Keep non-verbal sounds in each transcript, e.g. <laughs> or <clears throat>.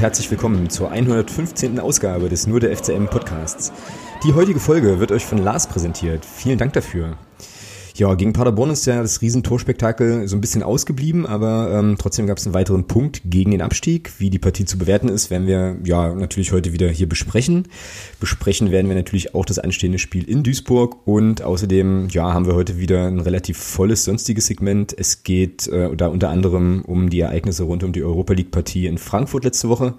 Herzlich willkommen zur 115. Ausgabe des Nur der FCM Podcasts. Die heutige Folge wird euch von Lars präsentiert. Vielen Dank dafür. Ja, gegen Paderborn ist ja das Riesentorspektakel so ein bisschen ausgeblieben, aber ähm, trotzdem gab es einen weiteren Punkt gegen den Abstieg. Wie die Partie zu bewerten ist, werden wir ja natürlich heute wieder hier besprechen. Besprechen werden wir natürlich auch das anstehende Spiel in Duisburg und außerdem ja haben wir heute wieder ein relativ volles sonstiges Segment. Es geht äh, da unter anderem um die Ereignisse rund um die Europa League Partie in Frankfurt letzte Woche.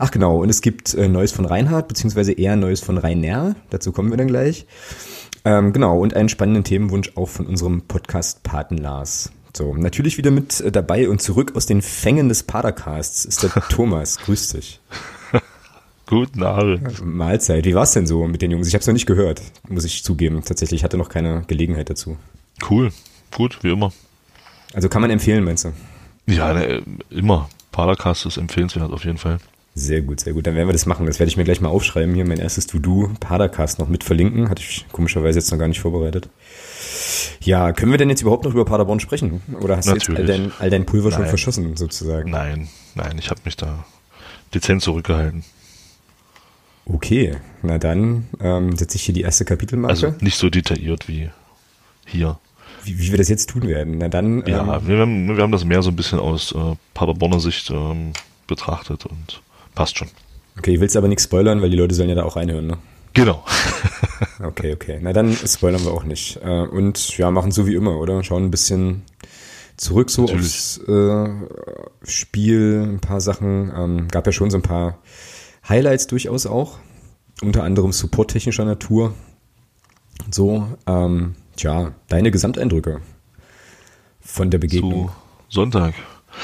Ach genau, und es gibt äh, Neues von Reinhard beziehungsweise eher Neues von Rainer. Dazu kommen wir dann gleich. Ähm, genau, und einen spannenden Themenwunsch auch von unserem Podcast-Paten Lars. So, natürlich wieder mit äh, dabei und zurück aus den Fängen des Padercasts ist der <laughs> Thomas. Grüß dich. <laughs> Guten Abend. Mahlzeit. Wie war's denn so mit den Jungs? Ich habe es noch nicht gehört, muss ich zugeben. Tatsächlich hatte noch keine Gelegenheit dazu. Cool, gut, wie immer. Also kann man empfehlen, meinst du? Ja, ne, immer. Padercast ist empfehlenswert auf jeden Fall. Sehr gut, sehr gut. Dann werden wir das machen. Das werde ich mir gleich mal aufschreiben. Hier mein erstes To-Do, Padercast noch mit verlinken. Hatte ich komischerweise jetzt noch gar nicht vorbereitet. Ja, können wir denn jetzt überhaupt noch über Paderborn sprechen? Oder hast Natürlich. du jetzt all dein, all dein Pulver Nein. schon verschossen, sozusagen? Nein, nein, ich habe mich da dezent zurückgehalten. Okay, na dann ähm, setze ich hier die erste Kapitelmarke. Also nicht so detailliert wie hier. wie, wie wir das jetzt tun werden. Na dann, Ja, ähm, wir, haben, wir haben das mehr so ein bisschen aus äh, Paderborner Sicht ähm, betrachtet und passt schon. okay, willst aber nichts spoilern, weil die Leute sollen ja da auch reinhören, ne? Genau. <laughs> Okay, okay. Na dann spoilern wir auch nicht. Äh, Und ja, machen so wie immer, oder? Schauen ein bisschen zurück so Natürlich. aufs äh, Spiel, ein paar Sachen. Ähm, gab ja schon so ein paar Highlights durchaus auch. Unter anderem supporttechnischer Natur. So, ähm, tja, deine Gesamteindrücke von der Begegnung. Zu Sonntag.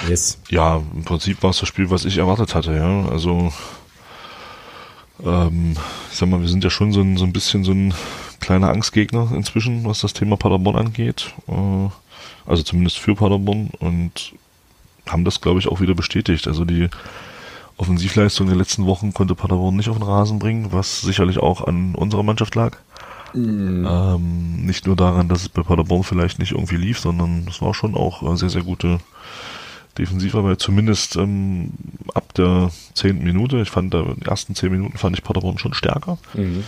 Yes. Ja, im Prinzip war es das Spiel, was ich erwartet hatte, ja. Also, ähm, ich sag mal, wir sind ja schon so ein, so ein bisschen so ein kleiner Angstgegner inzwischen, was das Thema Paderborn angeht. Äh, also zumindest für Paderborn und haben das, glaube ich, auch wieder bestätigt. Also die Offensivleistung der letzten Wochen konnte Paderborn nicht auf den Rasen bringen, was sicherlich auch an unserer Mannschaft lag. Ähm, nicht nur daran, dass es bei Paderborn vielleicht nicht irgendwie lief, sondern es war schon auch äh, sehr, sehr gute Defensivarbeit, zumindest ähm, ab der zehnten Minute. Ich fand, da, in den ersten zehn Minuten fand ich Paderborn schon stärker. Mhm.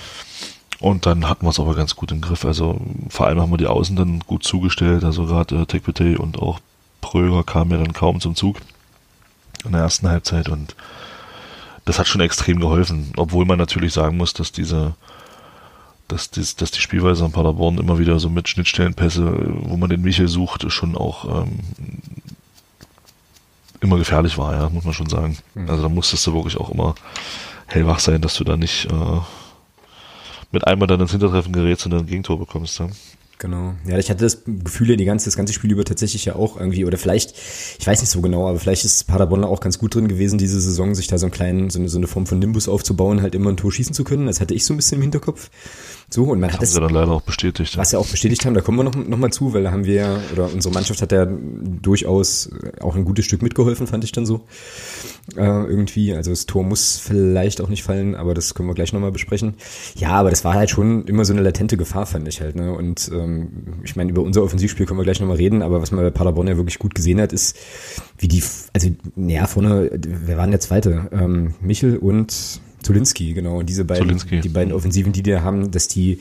Und dann hatten wir es aber ganz gut im Griff. Also vor allem haben wir die Außen dann gut zugestellt. Also gerade äh, Tekpete und auch Pröger kamen ja dann kaum zum Zug in der ersten Halbzeit und das hat schon extrem geholfen. Obwohl man natürlich sagen muss, dass diese dass, dies, dass die Spielweise an Paderborn immer wieder so mit Schnittstellenpässe, wo man den Michel sucht, schon auch ähm, immer gefährlich war, ja, muss man schon sagen. Also da musstest du wirklich auch immer hellwach sein, dass du da nicht äh, mit einmal dann ins Hintertreffen gerätst und dann ein Gegentor bekommst. Ja. Genau. Ja, ich hatte das Gefühl die ganze, das ganze Spiel über tatsächlich ja auch irgendwie, oder vielleicht, ich weiß nicht so genau, aber vielleicht ist Paderborn auch ganz gut drin gewesen, diese Saison, sich da so einen kleinen, so eine, so eine Form von Nimbus aufzubauen, halt immer ein Tor schießen zu können. Das hatte ich so ein bisschen im Hinterkopf. So, und man hat Haben es, sie dann leider auch bestätigt. Was ja auch bestätigt haben, da kommen wir noch, noch mal zu, weil da haben wir ja, oder unsere Mannschaft hat ja durchaus auch ein gutes Stück mitgeholfen, fand ich dann so. Äh, irgendwie, also das Tor muss vielleicht auch nicht fallen, aber das können wir gleich nochmal besprechen. Ja, aber das war halt schon immer so eine latente Gefahr, fand ich halt. Ne? Und ähm, ich meine, über unser Offensivspiel können wir gleich nochmal reden, aber was man bei Paderborn ja wirklich gut gesehen hat, ist, wie die, also, naja, vorne, wer waren der Zweite? Ähm, Michel und Zulinski, genau. Und diese beiden, Zulinski. die beiden Offensiven, die die haben, dass die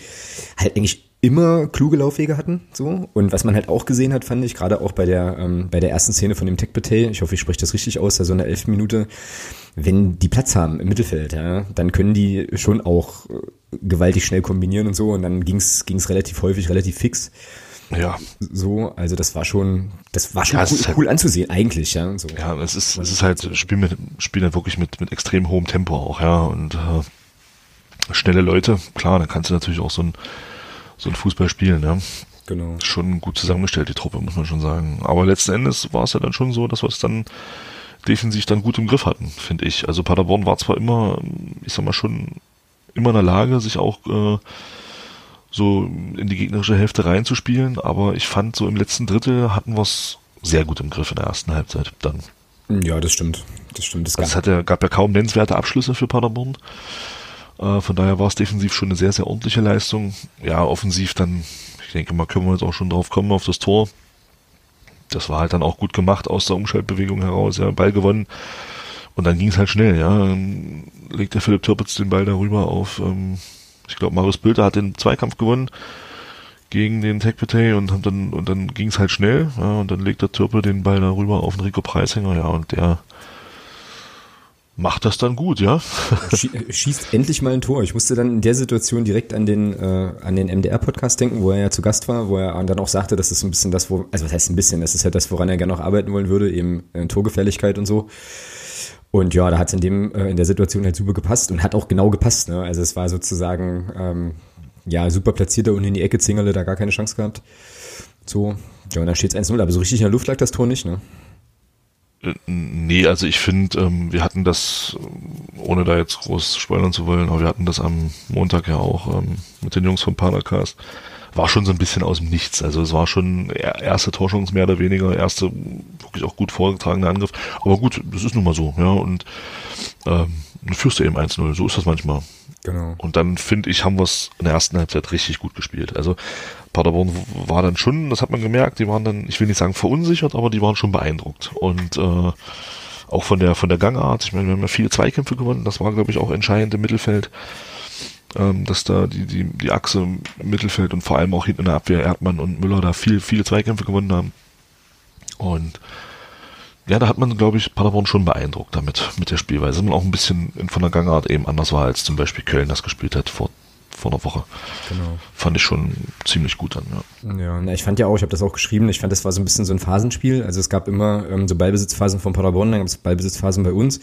halt eigentlich immer kluge Laufwege hatten, so. Und was man halt auch gesehen hat, fand ich, gerade auch bei der, ähm, bei der ersten Szene von dem Tech Bate, ich hoffe, ich spreche das richtig aus, da so eine elf Minute, wenn die Platz haben im Mittelfeld, ja, dann können die schon auch äh, gewaltig schnell kombinieren und so. Und dann ging's ging's relativ häufig, relativ fix. Ja, So, also das war schon, das war schon Ja, cool, halt- cool anzusehen, eigentlich, ja. So. ja, es ist, es ist halt, Spiel mit, Spiel halt wirklich mit, mit extrem hohem Tempo auch, ja, und äh, schnelle Leute, klar, dann kannst du natürlich auch so ein, so ein Fußball spielen, ja. Genau. Schon gut zusammengestellt, die Truppe, muss man schon sagen. Aber letzten Endes war es ja dann schon so, dass wir es dann defensiv dann gut im Griff hatten, finde ich. Also Paderborn war zwar immer, ich sag mal schon, immer in der Lage, sich auch äh, so in die gegnerische Hälfte reinzuspielen, aber ich fand so im letzten Drittel hatten wir es sehr gut im Griff in der ersten Halbzeit dann. Ja, das stimmt. Das stimmt. Das Also Es ja, gab ja kaum nennenswerte Abschlüsse für Paderborn. Äh, von daher war es defensiv schon eine sehr, sehr ordentliche Leistung. Ja, offensiv dann, ich denke mal, können wir jetzt auch schon drauf kommen, auf das Tor. Das war halt dann auch gut gemacht aus der Umschaltbewegung heraus, ja, Ball gewonnen. Und dann ging es halt schnell, ja. Dann legt der Philipp Türpitz den Ball darüber auf, ähm, ich glaube, Marius Bülter hat den Zweikampf gewonnen gegen den Tekpetey und dann und dann ging es halt schnell, ja, und dann legt der Türpe den Ball darüber auf den Rico Preisinger, ja, und der macht das dann gut, ja. <laughs> Schießt endlich mal ein Tor. Ich musste dann in der Situation direkt an den äh, an den MDR-Podcast denken, wo er ja zu Gast war, wo er dann auch sagte, dass das ein bisschen das, wo, also was heißt ein bisschen, das ist ja das, woran er gerne noch arbeiten wollen würde, eben äh, Torgefährlichkeit und so. Und ja, da hat es in dem äh, in der Situation halt super gepasst und hat auch genau gepasst. Ne? Also es war sozusagen ähm, ja super platziert da unten in die Ecke, Zingerle da gar keine Chance gehabt. So, ja, und dann steht es 1-0, aber so richtig in der Luft lag das Tor nicht, ne? Äh, nee, also ich finde, ähm, wir hatten das, ohne da jetzt groß spoilern zu wollen, aber wir hatten das am Montag ja auch ähm, mit den Jungs vom Padercast. War schon so ein bisschen aus dem Nichts. Also es war schon erste Torschance mehr oder weniger, erste wirklich auch gut vorgetragene Angriff. Aber gut, das ist nun mal so, ja. Und ähm, dann führst du eben 1-0. So ist das manchmal. Genau. Und dann finde ich, haben wir es in der ersten Halbzeit richtig gut gespielt. Also Paderborn war dann schon, das hat man gemerkt, die waren dann, ich will nicht sagen verunsichert, aber die waren schon beeindruckt. Und äh, auch von der von der Gangart, ich meine, wir haben ja viele Zweikämpfe gewonnen, das war, glaube ich, auch entscheidend im Mittelfeld, ähm, dass da die, die, die Achse im Mittelfeld und vor allem auch hinten in der Abwehr Erdmann und Müller da viel, viele Zweikämpfe gewonnen haben. Und ja, da hat man, glaube ich, Paderborn schon beeindruckt damit, mit der Spielweise. Man auch ein bisschen von der Gangart eben anders war, als zum Beispiel Köln das gespielt hat vor vor einer Woche. Genau. Fand ich schon ziemlich gut an, ja. Ja, na, ich fand ja auch, ich habe das auch geschrieben, ich fand, das war so ein bisschen so ein Phasenspiel. Also es gab immer ähm, so Ballbesitzphasen von Paderborn, dann gab es Ballbesitzphasen bei uns,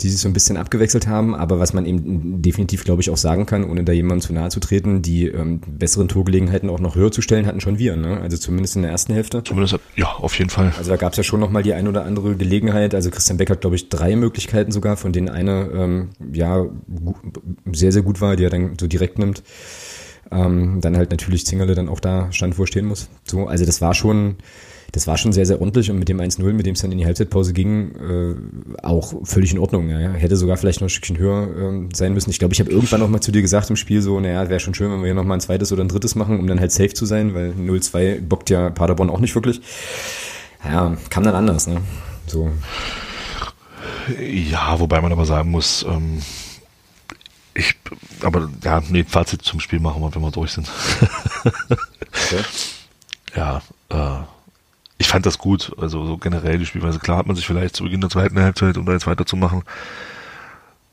die sich so ein bisschen abgewechselt haben. Aber was man eben definitiv, glaube ich, auch sagen kann, ohne da jemandem zu nahe zu treten, die ähm, besseren Torgelegenheiten auch noch höher zu stellen, hatten schon wir, ne? Also zumindest in der ersten Hälfte. Zumindest, ja, auf jeden Fall. Also da gab es ja schon nochmal die ein oder andere Gelegenheit. Also Christian Beck hat, glaube ich, drei Möglichkeiten sogar, von denen eine ähm, ja sehr, sehr gut war, die er dann so direkt nimmt. Ähm, dann halt natürlich Zingerle dann auch da stand, wo er stehen muss. So, also das war schon, das war schon sehr, sehr ordentlich und mit dem 1-0, mit dem es dann in die Halbzeitpause ging, äh, auch völlig in Ordnung. Ja. Hätte sogar vielleicht noch ein Stückchen höher äh, sein müssen. Ich glaube, ich habe irgendwann noch mal zu dir gesagt im Spiel so, naja, wäre schon schön, wenn wir hier noch mal ein zweites oder ein drittes machen, um dann halt safe zu sein, weil 0-2 bockt ja Paderborn auch nicht wirklich. Ja, kam dann anders, ne? So. Ja, wobei man aber sagen muss, ähm, ich, aber ja, nee, Fazit zum Spiel machen wir, wenn wir durch sind. okay. <laughs> Ja, äh, ich fand das gut. Also so generell die Spielweise. Klar hat man sich vielleicht zu Beginn der zweiten Halbzeit, um da jetzt weiterzumachen,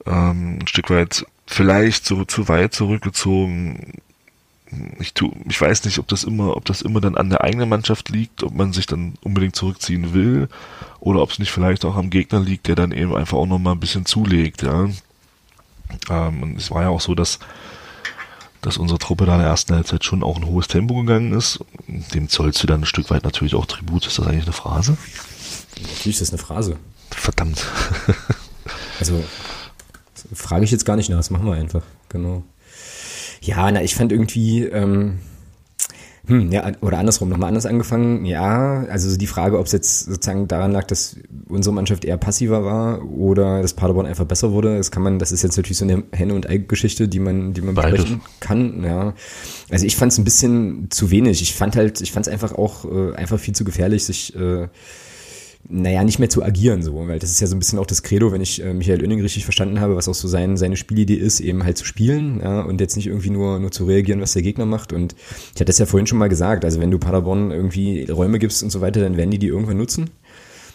ähm, ein Stück weit vielleicht so zu weit zurückgezogen. Ich tu, ich weiß nicht, ob das immer, ob das immer dann an der eigenen Mannschaft liegt, ob man sich dann unbedingt zurückziehen will, oder ob es nicht vielleicht auch am Gegner liegt, der dann eben einfach auch noch mal ein bisschen zulegt, ja. Ähm, und es war ja auch so, dass, dass unsere Truppe da in der ersten Halbzeit schon auch ein hohes Tempo gegangen ist. Dem zollst du dann ein Stück weit natürlich auch Tribut. Ist das eigentlich eine Phrase? Natürlich ist das eine Phrase. Verdammt. <laughs> also, frage ich jetzt gar nicht nach, das machen wir einfach. Genau. Ja, na, ich fand irgendwie, ähm, hm, ja, oder andersrum, nochmal anders angefangen. Ja, also die Frage, ob es jetzt sozusagen daran lag, dass unsere Mannschaft eher passiver war oder dass Paderborn einfach besser wurde, das kann man, das ist jetzt natürlich so eine Henne- und Ei-Geschichte, die man, die man besprechen kann. Ja. Also ich fand es ein bisschen zu wenig. Ich fand halt, ich fand es einfach auch äh, einfach viel zu gefährlich, sich äh, naja, nicht mehr zu agieren, so, weil das ist ja so ein bisschen auch das Credo, wenn ich äh, Michael Oenning richtig verstanden habe, was auch so sein, seine Spielidee ist, eben halt zu spielen, ja, und jetzt nicht irgendwie nur, nur zu reagieren, was der Gegner macht. Und ich hatte das ja vorhin schon mal gesagt, also wenn du Paderborn irgendwie Räume gibst und so weiter, dann werden die die irgendwann nutzen.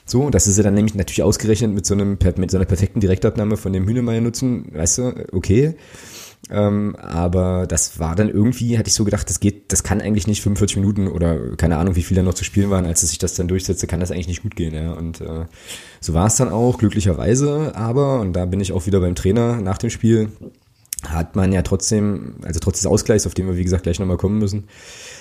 So, das ist ja dann nämlich natürlich ausgerechnet mit so einem, mit so einer perfekten Direktabnahme von dem Hühnemeier nutzen, weißt du, okay. Ähm, aber das war dann irgendwie, hatte ich so gedacht, das geht, das kann eigentlich nicht 45 Minuten oder keine Ahnung, wie viel da noch zu spielen waren, als es sich das dann durchsetzte, kann das eigentlich nicht gut gehen. Ja. Und äh, so war es dann auch, glücklicherweise, aber, und da bin ich auch wieder beim Trainer nach dem Spiel, hat man ja trotzdem, also trotz des Ausgleichs, auf den wir wie gesagt gleich nochmal kommen müssen,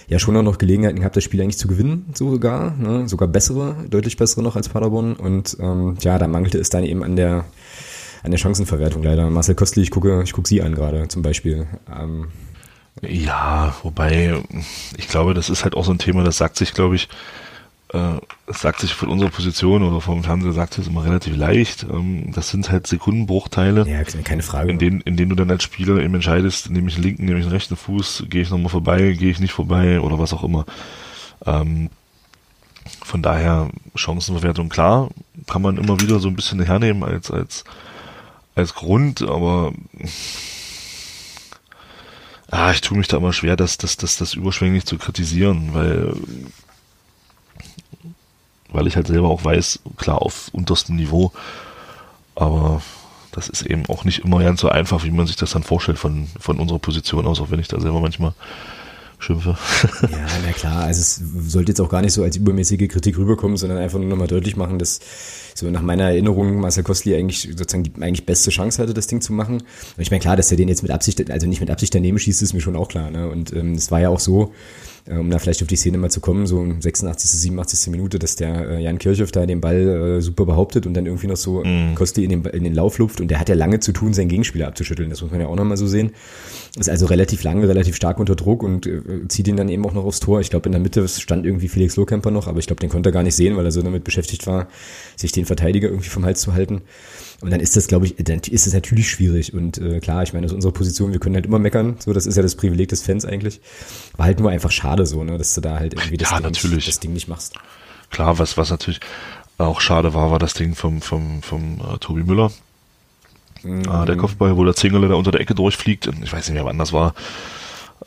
ja schon auch noch Gelegenheiten gehabt, das Spiel eigentlich zu gewinnen, so sogar, ne? sogar bessere, deutlich bessere noch als Paderborn. Und ähm, ja, da mangelte es dann eben an der an der Chancenverwertung leider. Marcel Kostli, ich gucke, ich gucke Sie an gerade zum Beispiel. Ähm, ja, wobei, ich glaube, das ist halt auch so ein Thema, das sagt sich, glaube ich, äh, das sagt sich von unserer Position oder vom Fernseher sagt es immer relativ leicht. Ähm, das sind halt Sekundenbruchteile. Ja, keine Frage. In denen, in denen du dann als Spieler eben entscheidest, nehme ich den linken, nehme ich den rechten Fuß, gehe ich nochmal vorbei, gehe ich nicht vorbei oder was auch immer. Ähm, von daher Chancenverwertung klar, kann man immer wieder so ein bisschen hernehmen als, als, als Grund, aber ah, ich tue mich da immer schwer, das, das, das, das überschwänglich zu kritisieren, weil, weil ich halt selber auch weiß, klar, auf unterstem Niveau, aber das ist eben auch nicht immer ganz so einfach, wie man sich das dann vorstellt von, von unserer Position aus, auch wenn ich da selber manchmal schimpfe. Ja, na klar, also es sollte jetzt auch gar nicht so als übermäßige Kritik rüberkommen, sondern einfach nur nochmal deutlich machen, dass so nach meiner Erinnerung Marcel Kostli eigentlich sozusagen die eigentlich beste Chance hatte, das Ding zu machen. Und ich meine, klar, dass er den jetzt mit Absicht, also nicht mit Absicht daneben schießt, ist mir schon auch klar. Ne? Und ähm, es war ja auch so, um da vielleicht auf die Szene mal zu kommen, so 86., 87. Minute, dass der äh, Jan Kirchhoff da den Ball äh, super behauptet und dann irgendwie noch so mm. Kostli in den, in den Lauf luft und der hat ja lange zu tun, seinen Gegenspieler abzuschütteln. Das muss man ja auch nochmal so sehen. Ist also relativ lange, relativ stark unter Druck und äh, zieht ihn dann eben auch noch aufs Tor. Ich glaube, in der Mitte stand irgendwie Felix Lohkemper noch, aber ich glaube, den konnte er gar nicht sehen, weil er so damit beschäftigt war, sich den Verteidiger irgendwie vom Hals zu halten. Und dann ist das, glaube ich, dann ist es natürlich schwierig. Und äh, klar, ich meine, aus unserer Position, wir können halt immer meckern. So, das ist ja das Privileg des Fans eigentlich. War halt nur einfach schade so, ne, dass du da halt irgendwie das, ja, Ding, natürlich. das Ding nicht machst. Klar, was, was natürlich auch schade war, war das Ding vom, vom, vom äh, Tobi Müller. Mhm. Ah, der Kopfball, wo der Zingerle da unter der Ecke durchfliegt. Ich weiß nicht mehr, wann das war.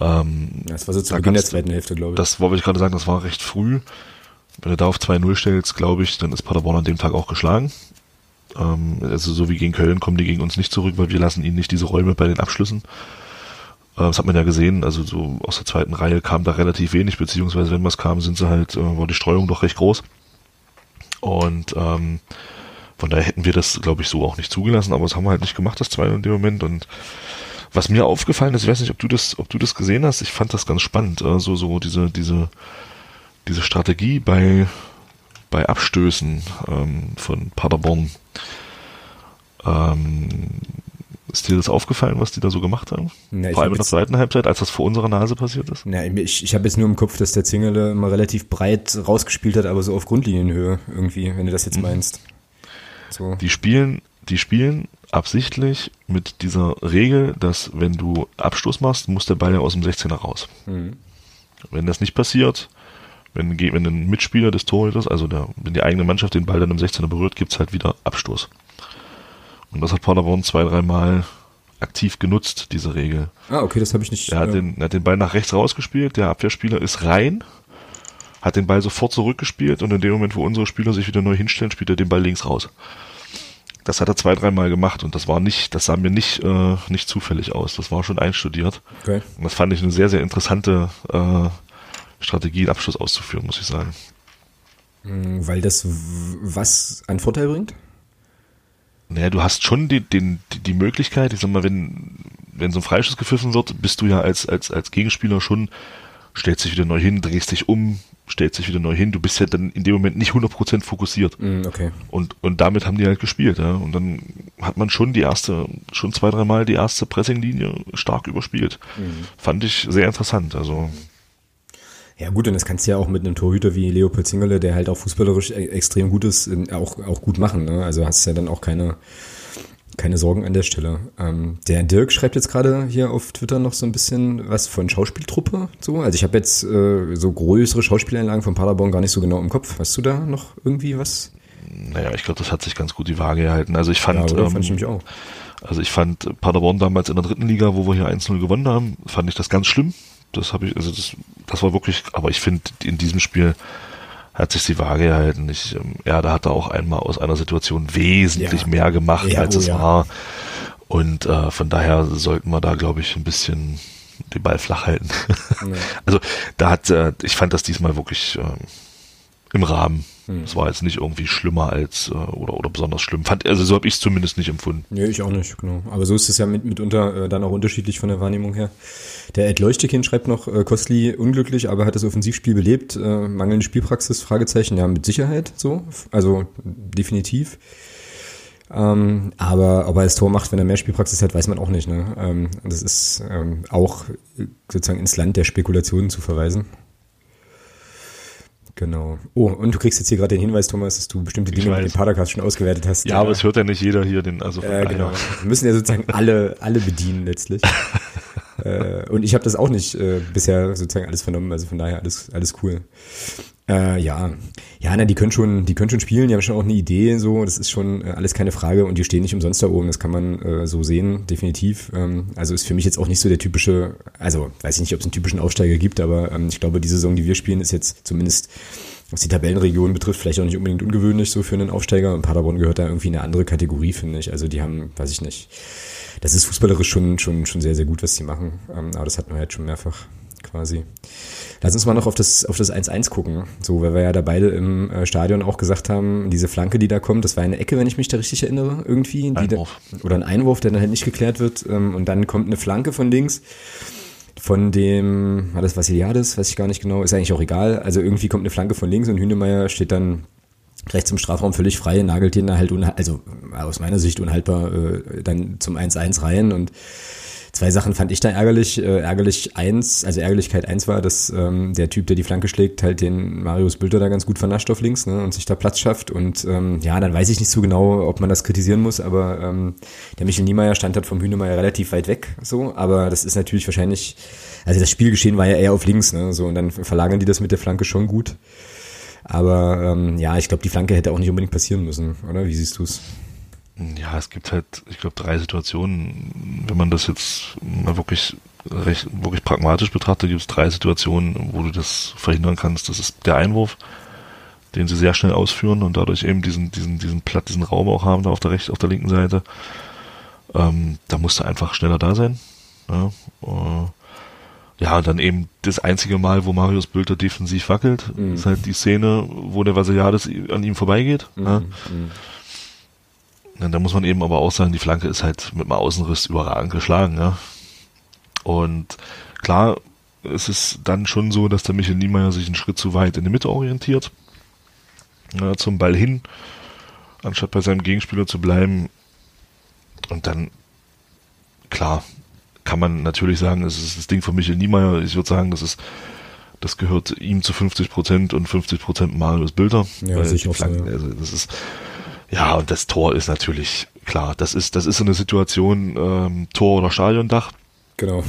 Ähm, das war so zu Beginn der zweiten Hälfte, glaube ich. Das wollte ich gerade sagen, das war recht früh. Wenn du da auf 2-0 stellst, glaube ich, dann ist Paderborn an dem Tag auch geschlagen. Ähm, also so wie gegen Köln kommen die gegen uns nicht zurück, weil wir lassen ihnen nicht diese Räume bei den Abschlüssen. Äh, das hat man ja gesehen, also so aus der zweiten Reihe kam da relativ wenig, beziehungsweise wenn was kam, sind sie halt, äh, war die Streuung doch recht groß. Und ähm, von daher hätten wir das, glaube ich, so auch nicht zugelassen, aber das haben wir halt nicht gemacht, das 2 in dem Moment. Und was mir aufgefallen ist, ich weiß nicht, ob du das, ob du das gesehen hast, ich fand das ganz spannend, also so diese, diese, diese Strategie bei, bei Abstößen ähm, von Paderborn. Ähm, ist dir das aufgefallen, was die da so gemacht haben? Ja, vor allem in der zweiten Halbzeit, als das vor unserer Nase passiert ist? Ja, ich, ich habe jetzt nur im Kopf, dass der Zingele immer relativ breit rausgespielt hat, aber so auf Grundlinienhöhe irgendwie, wenn du das jetzt mhm. meinst. So. Die spielen, die spielen absichtlich mit dieser Regel, dass wenn du Abstoß machst, muss der Ball ja aus dem 16er raus. Mhm. Wenn das nicht passiert, wenn, wenn ein Mitspieler des Torhüters, also der, wenn die eigene Mannschaft den Ball dann im 16er berührt, gibt's halt wieder Abstoß. Und das hat Paderborn zwei, dreimal aktiv genutzt, diese Regel. Ah, okay, das habe ich nicht. Er hat, den, er hat den Ball nach rechts rausgespielt, der Abwehrspieler ist rein, hat den Ball sofort zurückgespielt und in dem Moment, wo unsere Spieler sich wieder neu hinstellen, spielt er den Ball links raus. Das hat er zwei, dreimal gemacht und das war nicht, das sah mir nicht, äh, nicht zufällig aus. Das war schon einstudiert. Okay. Und das fand ich eine sehr, sehr interessante äh, Strategie, einen Abschluss auszuführen, muss ich sagen. Hm, weil das was einen Vorteil bringt? Naja, du hast schon die, den, die, Möglichkeit, ich sag mal, wenn, wenn so ein Freischuss gepfiffen wird, bist du ja als, als, als Gegenspieler schon, stellst dich wieder neu hin, drehst dich um, stellst dich wieder neu hin, du bist ja dann in dem Moment nicht 100% fokussiert. Mm, okay. Und, und damit haben die halt gespielt, ja. Und dann hat man schon die erste, schon zwei, dreimal die erste Pressinglinie stark überspielt. Mm. Fand ich sehr interessant, also. Ja gut, und das kannst du ja auch mit einem Torhüter wie Leopold Zingerle, der halt auch fußballerisch e-, extrem gut ist, auch, auch gut machen. Ne? Also hast du ja dann auch keine, keine Sorgen an der Stelle. Ähm, der Dirk schreibt jetzt gerade hier auf Twitter noch so ein bisschen was von Schauspieltruppe. So. Also ich habe jetzt äh, so größere Schauspieleinlagen von Paderborn gar nicht so genau im Kopf. Hast du da noch irgendwie was? Naja, ich glaube, das hat sich ganz gut die Waage gehalten. Also ich fand, ja, ähm, fand ich nämlich auch. Also ich fand Paderborn damals in der dritten Liga, wo wir hier 1-0 gewonnen haben, fand ich das ganz schlimm. Das habe ich, also das, das war wirklich, aber ich finde, in diesem Spiel hat sich die Waage gehalten. Ich, ähm, ja, da hat er auch einmal aus einer Situation wesentlich ja. mehr gemacht, ja, als oh, es ja. war. Und äh, von daher sollten wir da, glaube ich, ein bisschen den Ball flach halten. <laughs> Also da hat, äh, ich fand das diesmal wirklich äh, im Rahmen. Hm. Es war jetzt nicht irgendwie schlimmer als äh, oder, oder besonders schlimm. Fand, also so habe ich es zumindest nicht empfunden. Nee, ich auch nicht, genau. Aber so ist es ja mit, mitunter äh, dann auch unterschiedlich von der Wahrnehmung her. Der Ed Leuchtekin schreibt noch, äh, Kostli unglücklich, aber hat das Offensivspiel belebt. Äh, mangelnde Spielpraxis, Fragezeichen, ja, mit Sicherheit so. Also definitiv. Ähm, aber ob er das Tor macht, wenn er mehr Spielpraxis hat, weiß man auch nicht. Ne? Ähm, das ist ähm, auch sozusagen ins Land der Spekulationen zu verweisen. Genau. Oh, und du kriegst jetzt hier gerade den Hinweis, Thomas, dass du bestimmte Dinge mit dem Padercast schon ausgewertet hast. Ja, aber es hört ja nicht jeder hier den, also äh, genau. Wir müssen ja sozusagen alle, alle bedienen letztlich. <laughs> äh, und ich habe das auch nicht äh, bisher sozusagen alles vernommen, also von daher alles, alles cool. Äh, ja, ja, na, die können schon, die können schon spielen, die haben schon auch eine Idee, so, das ist schon äh, alles keine Frage und die stehen nicht umsonst da oben, das kann man äh, so sehen, definitiv. Ähm, also ist für mich jetzt auch nicht so der typische, also weiß ich nicht, ob es einen typischen Aufsteiger gibt, aber ähm, ich glaube, die Saison, die wir spielen, ist jetzt zumindest was die Tabellenregion betrifft, vielleicht auch nicht unbedingt ungewöhnlich so für einen Aufsteiger. Und Paderborn gehört da irgendwie in eine andere Kategorie, finde ich. Also die haben, weiß ich nicht, das ist fußballerisch schon, schon, schon sehr, sehr gut, was sie machen. Ähm, aber das hatten wir jetzt schon mehrfach quasi. Lass uns mal noch auf das, auf das 1-1 gucken. So, weil wir ja da beide im äh, Stadion auch gesagt haben, diese Flanke, die da kommt, das war eine Ecke, wenn ich mich da richtig erinnere, irgendwie. Einwurf. Da, oder ein Einwurf, der dann halt nicht geklärt wird. Ähm, und dann kommt eine Flanke von links von dem, war das Vassiliades, weiß ich gar nicht genau, ist eigentlich auch egal. Also irgendwie kommt eine Flanke von links und Hünemeyer steht dann rechts im Strafraum völlig frei, nagelt da halt, also aus meiner Sicht unhaltbar, äh, dann zum 1-1 rein und Zwei Sachen fand ich da ärgerlich. Äh, ärgerlich eins, also Ärgerlichkeit eins war, dass ähm, der Typ, der die Flanke schlägt, halt den Marius Bülter da ganz gut vernascht auf links ne, und sich da Platz schafft. Und ähm, ja, dann weiß ich nicht so genau, ob man das kritisieren muss, aber ähm, der Michel Niemeyer stand halt vom Hühnemeier relativ weit weg, so. Aber das ist natürlich wahrscheinlich, also das Spielgeschehen war ja eher auf links, ne, so. Und dann verlagern die das mit der Flanke schon gut. Aber ähm, ja, ich glaube, die Flanke hätte auch nicht unbedingt passieren müssen, oder? Wie siehst du es? Ja, es gibt halt, ich glaube, drei Situationen. Wenn man das jetzt mal wirklich recht, wirklich pragmatisch betrachtet, gibt es drei Situationen, wo du das verhindern kannst. Das ist der Einwurf, den sie sehr schnell ausführen und dadurch eben diesen, diesen, diesen Platt, diesen Raum auch haben, da auf der rechten, auf der linken Seite. Ähm, da musst du einfach schneller da sein. Ja, äh, ja, und dann eben das einzige Mal, wo Marius Bülter defensiv wackelt, mhm. ist halt die Szene, wo der Vasiliades an ihm vorbeigeht. Mhm. Ja. Mhm. Ja, da muss man eben aber auch sagen, die Flanke ist halt mit dem Außenriss überragend geschlagen. Ja. Und klar, es ist dann schon so, dass der Michael Niemeyer sich einen Schritt zu weit in die Mitte orientiert, ja, zum Ball hin, anstatt bei seinem Gegenspieler zu bleiben. Und dann, klar, kann man natürlich sagen, es ist das Ding von Michael Niemeyer. Ich würde sagen, das ist, das gehört ihm zu 50 Prozent und 50 Prozent Marius Bilder. Ja, sicher. Flanken, ja. Also das ist, ja, und das Tor ist natürlich klar. Das ist, das ist so eine Situation, ähm, Tor oder Stadiondach. Genau.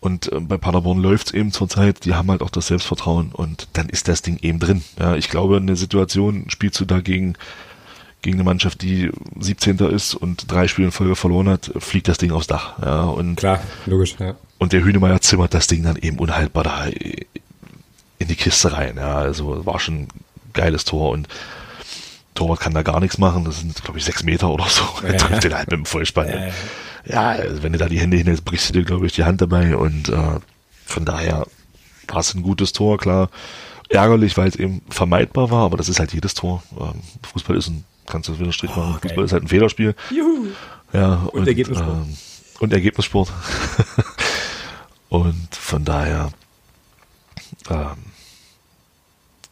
Und äh, bei Paderborn läuft's eben zurzeit, die haben halt auch das Selbstvertrauen und dann ist das Ding eben drin. Ja, ich glaube, eine Situation spielst du dagegen gegen eine Mannschaft, die 17. ist und drei Spiele in Folge verloren hat, fliegt das Ding aufs Dach. Ja, und, Klar, logisch, ja. Und der Hühnemeier zimmert das Ding dann eben unhaltbar da in die Kiste rein. Ja, also war schon ein geiles Tor und Torwart kann da gar nichts machen. Das sind, glaube ich, sechs Meter oder so. Ja, er <laughs> trifft den halt mit dem Vollspann. Ja, ja. ja, also wenn du da die Hände hinhältst, brichst du dir, glaube ich, die Hand dabei. Und äh, von daher war es ein gutes Tor, klar. Ärgerlich, weil es eben vermeidbar war, aber das ist halt jedes Tor. Ähm, Fußball ist ein, kannst du wieder Strich oh, machen, Fußball ist halt ein Fehlerspiel. Juhu. Ja, und, und Ergebnissport. Ähm, und Ergebnissport. <laughs> und von daher ähm,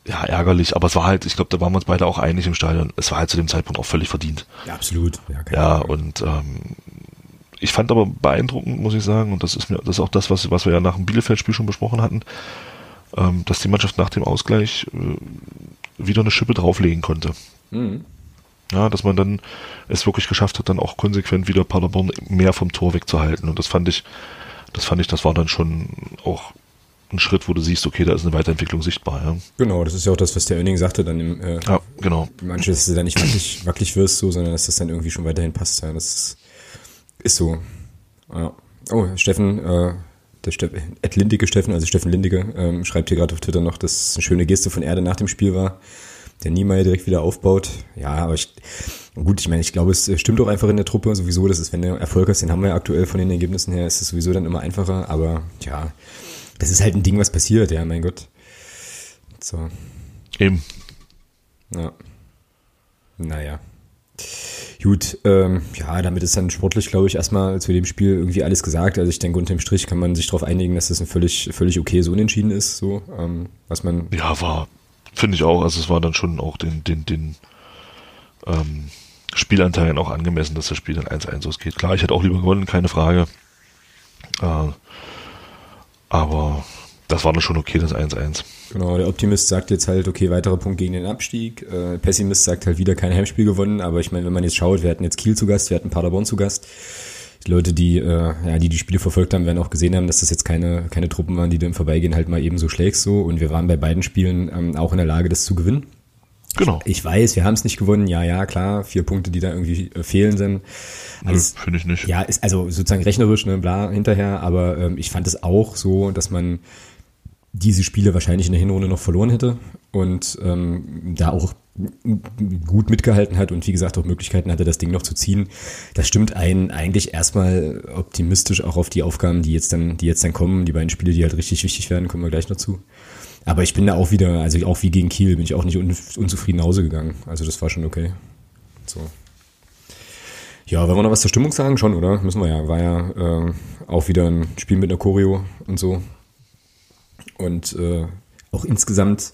ja, ärgerlich, aber es war halt, ich glaube, da waren wir uns beide auch einig im Stadion, es war halt zu dem Zeitpunkt auch völlig verdient. Ja, absolut. Ja, ja und ähm, ich fand aber beeindruckend, muss ich sagen, und das ist mir, das ist auch das, was, was wir ja nach dem Bielefeld-Spiel schon besprochen hatten, ähm, dass die Mannschaft nach dem Ausgleich äh, wieder eine Schippe drauflegen konnte. Mhm. Ja, dass man dann es wirklich geschafft hat, dann auch konsequent wieder Paderborn mehr vom Tor wegzuhalten. Und das fand ich, das fand ich, das war dann schon auch ein Schritt, wo du siehst, okay, da ist eine Weiterentwicklung sichtbar. Ja. Genau, das ist ja auch das, was der Oenning sagte dann im äh, ja, genau. Manche, dass du da nicht wackelig, <clears throat> wackelig wirst, so, sondern dass das dann irgendwie schon weiterhin passt. Ja, das ist so. Ja. Oh, Steffen, äh, der Steff, Ed Lindige Steffen, also Steffen Lindige, ähm, schreibt hier gerade auf Twitter noch, dass es eine schöne Geste von Erde nach dem Spiel war, der Niemeyer direkt wieder aufbaut. Ja, aber ich, gut, ich meine, ich glaube, es stimmt auch einfach in der Truppe sowieso, das ist, wenn du Erfolg hast, den haben wir ja aktuell von den Ergebnissen her, ist es sowieso dann immer einfacher, aber ja, das ist halt ein Ding, was passiert, ja, mein Gott. So. Eben. Ja. Naja. Gut, ähm, ja, damit ist dann sportlich, glaube ich, erstmal zu dem Spiel irgendwie alles gesagt. Also ich denke, unterm Strich kann man sich darauf einigen, dass das ein völlig, völlig okay so unentschieden ist, so, ähm, was man. Ja, war, finde ich auch. Also es war dann schon auch den, den, den ähm, Spielanteilen auch angemessen, dass das Spiel dann 1-1 ausgeht. Klar, ich hätte auch lieber gewonnen, keine Frage. Äh, aber das war dann schon okay, das 1-1. Genau, der Optimist sagt jetzt halt, okay, weiterer Punkt gegen den Abstieg. Äh, Pessimist sagt halt wieder kein Heimspiel gewonnen, aber ich meine, wenn man jetzt schaut, wir hatten jetzt Kiel zu Gast, wir hatten Paderborn zu Gast. Die Leute, die, äh, ja, die die Spiele verfolgt haben, werden auch gesehen haben, dass das jetzt keine, keine Truppen waren, die du im Vorbeigehen halt mal eben so schlägst so. Und wir waren bei beiden Spielen ähm, auch in der Lage, das zu gewinnen. Genau. Ich weiß, wir haben es nicht gewonnen. Ja, ja, klar. Vier Punkte, die da irgendwie äh, fehlen sind. Alles, Finde ich nicht. Ja, ist also sozusagen rechnerisch, ne, bla, hinterher. Aber ähm, ich fand es auch so, dass man diese Spiele wahrscheinlich in der Hinrunde noch verloren hätte und ähm, da auch gut mitgehalten hat und wie gesagt auch Möglichkeiten hatte, das Ding noch zu ziehen. Das stimmt einen eigentlich erstmal optimistisch auch auf die Aufgaben, die jetzt dann, die jetzt dann kommen. Die beiden Spiele, die halt richtig wichtig werden, kommen wir gleich noch zu. Aber ich bin da auch wieder, also auch wie gegen Kiel, bin ich auch nicht un unzufrieden nach Hause gegangen. Also das war schon okay. So. Ja, wollen wir noch was zur Stimmung sagen? Schon, oder? Müssen wir ja. War ja äh, auch wieder ein Spiel mit einer Choreo und so. Und äh, auch insgesamt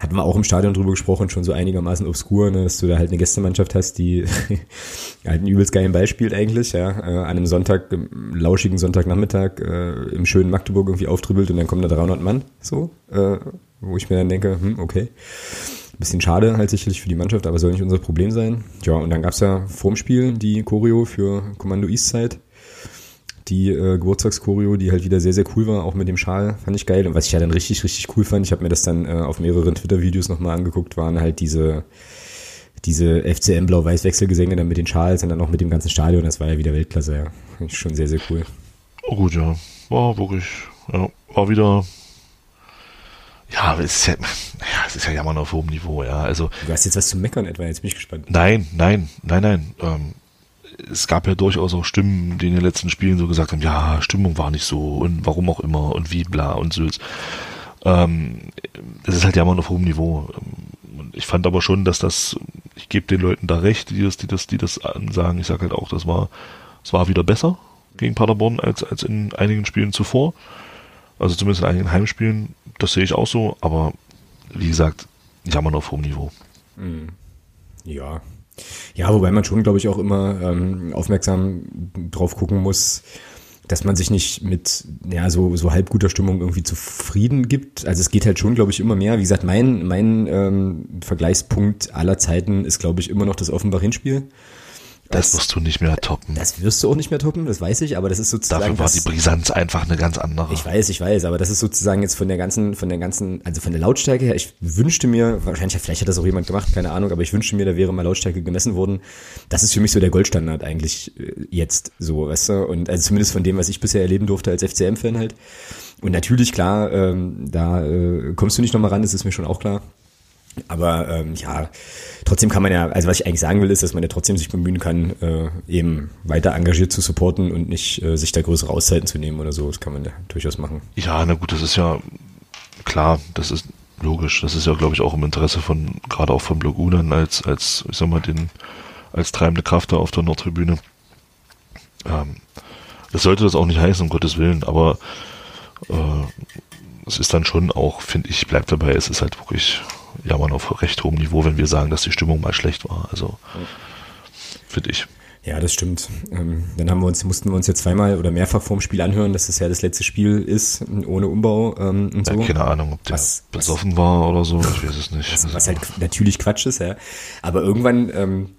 hatten wir auch im Stadion drüber gesprochen, schon so einigermaßen obskur, ne, dass du da halt eine Gästemannschaft hast, die <laughs> halt einen übelst geilen Ball spielt eigentlich, ja, äh, an einem Sonntag, lauschigen Sonntagnachmittag äh, im schönen Magdeburg irgendwie auftribbelt und dann kommen da 300 Mann, so, äh, wo ich mir dann denke, hm, okay, bisschen schade halt sicherlich für die Mannschaft, aber soll nicht unser Problem sein. Ja, und dann gab's ja vorm Spiel die Choreo für Kommando Eastside die äh, Geburtstagschoreo, die halt wieder sehr, sehr cool war, auch mit dem Schal, fand ich geil. Und was ich ja dann richtig, richtig cool fand, ich habe mir das dann äh, auf mehreren Twitter-Videos nochmal angeguckt, waren halt diese, diese FCM Blau-Weiß-Wechselgesänge dann mit den Schals und dann auch mit dem ganzen Stadion. Das war ja wieder Weltklasse, ja. Fand ich schon sehr, sehr cool. Oh gut, ja. War wirklich, ja, war wieder ja, es ist ja, ja, es ist ja jammern auf hohem Niveau, ja. Also. Du hast jetzt was zu meckern etwa, jetzt bin ich gespannt. Nein, nein, nein, nein. Ähm, es gab ja durchaus auch Stimmen, die in den letzten Spielen so gesagt haben, ja, Stimmung war nicht so und warum auch immer und wie bla und so. Ähm, das ist halt ja immer auf hohem Niveau. Ich fand aber schon, dass das, ich gebe den Leuten da recht, die das, die das, die das sagen. Ich sage halt auch, das war, es war wieder besser gegen Paderborn als, als in einigen Spielen zuvor. Also zumindest in einigen Heimspielen. Das sehe ich auch so, aber wie gesagt, jammern auf hohem Niveau. Mhm. Ja, ja, wobei man schon, glaube ich, auch immer ähm, aufmerksam drauf gucken muss, dass man sich nicht mit ja so so halb guter Stimmung irgendwie zufrieden gibt. Also es geht halt schon, glaube ich, immer mehr. Wie gesagt, mein mein ähm, Vergleichspunkt aller Zeiten ist, glaube ich, immer noch das Offenbach-Hinspiel. Das, das, wirst du nicht mehr toppen. Das wirst du auch nicht mehr toppen, das weiß ich, aber das ist sozusagen. Dafür war das, die Brisanz einfach eine ganz andere. Ich weiß, ich weiß, aber das ist sozusagen jetzt von der ganzen, von der ganzen, also von der Lautstärke her, ich wünschte mir, wahrscheinlich, vielleicht hat das auch jemand gemacht, keine Ahnung, aber ich wünschte mir, da wäre mal Lautstärke gemessen worden. Das ist für mich so der Goldstandard eigentlich äh, jetzt, so, weißt du, und also zumindest von dem, was ich bisher erleben durfte als FCM-Fan halt. Und natürlich, klar, ähm, da äh, kommst du nicht nochmal ran, das ist mir schon auch klar. Aber ähm, ja, trotzdem kann man ja, also was ich eigentlich sagen will, ist, dass man ja trotzdem sich bemühen kann, äh, eben weiter engagiert zu supporten und nicht äh, sich da größere Auszeiten zu nehmen oder so. Das kann man ja durchaus machen. Ja, na gut, das ist ja klar, das ist logisch. Das ist ja, glaube ich, auch im Interesse von, gerade auch von Blogunern als, als, ich sag mal, den, als treibende Kraft da auf der Nordtribüne. Ähm, das sollte das auch nicht heißen, um Gottes Willen, aber äh, es ist dann schon auch, finde ich, bleibt dabei, es ist halt wirklich jammern auf recht hohem Niveau, wenn wir sagen, dass die Stimmung mal schlecht war. Also finde ich. Ja, das stimmt. Ähm, dann haben wir uns, mussten wir uns ja zweimal oder mehrfach vorm Spiel anhören, dass das ja das letzte Spiel ist, ohne Umbau ähm, und so. Ja, keine Ahnung, ob der was, besoffen was, war oder so, ich weiß es nicht. Was, was halt natürlich Quatsch ist, ja. Aber irgendwann, ähm, äh,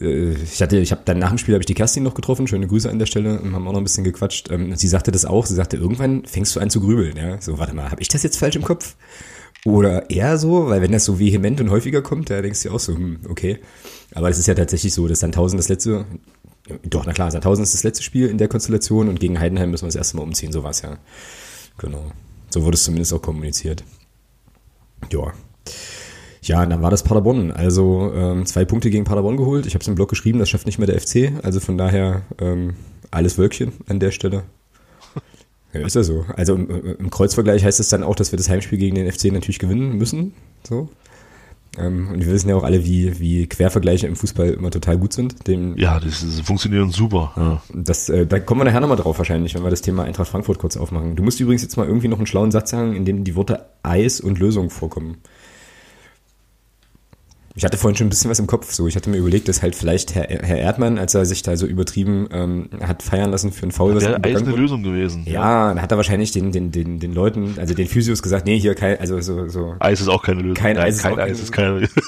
ich hatte, ich habe dann nach dem Spiel habe ich die Kerstin noch getroffen, schöne Grüße an der Stelle, haben auch noch ein bisschen gequatscht. Ähm, sie sagte das auch, sie sagte, irgendwann fängst du an zu grübeln, ja. So, warte mal, habe ich das jetzt falsch im Kopf? Oder eher so, weil wenn das so vehement und häufiger kommt, da denkst du auch so, hm, okay. Aber es ist ja tatsächlich so, dass Sandhausen das letzte, doch, na klar, Sandhausen ist das letzte Spiel in der Konstellation und gegen Heidenheim müssen wir das erste Mal umziehen, so war es ja. Genau. So wurde es zumindest auch kommuniziert. Ja. Ja, dann war das Paderborn. Also ähm, zwei Punkte gegen Paderborn geholt. Ich habe es im Blog geschrieben, das schafft nicht mehr der FC. Also von daher ähm, alles Wölkchen an der Stelle. <laughs> Ja, ist ja so. Also im, im, Kreuzvergleich heißt es dann auch, dass wir das Heimspiel gegen den FC natürlich gewinnen müssen. So. Ähm, und wir wissen ja auch alle, wie, wie Quervergleiche im Fußball immer total gut sind. Dem, ja, das, das funktioniert super. Ja. Das, äh, da kommen wir nachher nochmal drauf wahrscheinlich, wenn wir das Thema Eintracht Frankfurt kurz aufmachen. Du musst übrigens jetzt mal irgendwie noch einen schlauen Satz sagen, in dem die Worte Eis und Lösung vorkommen. Ich hatte vorhin schon ein bisschen was im Kopf. So, ich hatte mir überlegt, dass halt vielleicht Herr, Herr Erdmann, als er sich da so übertrieben ähm, hat feiern lassen für einen Foul, was wäre eine Lösung gewesen. Ja, dann hat er wahrscheinlich den, den, den, den Leuten, also den Physios gesagt, nee, hier kein, also so, so. Eis ist auch keine Lösung. Kein Nein, Eis, kein ist, Eis ist keine Lösung.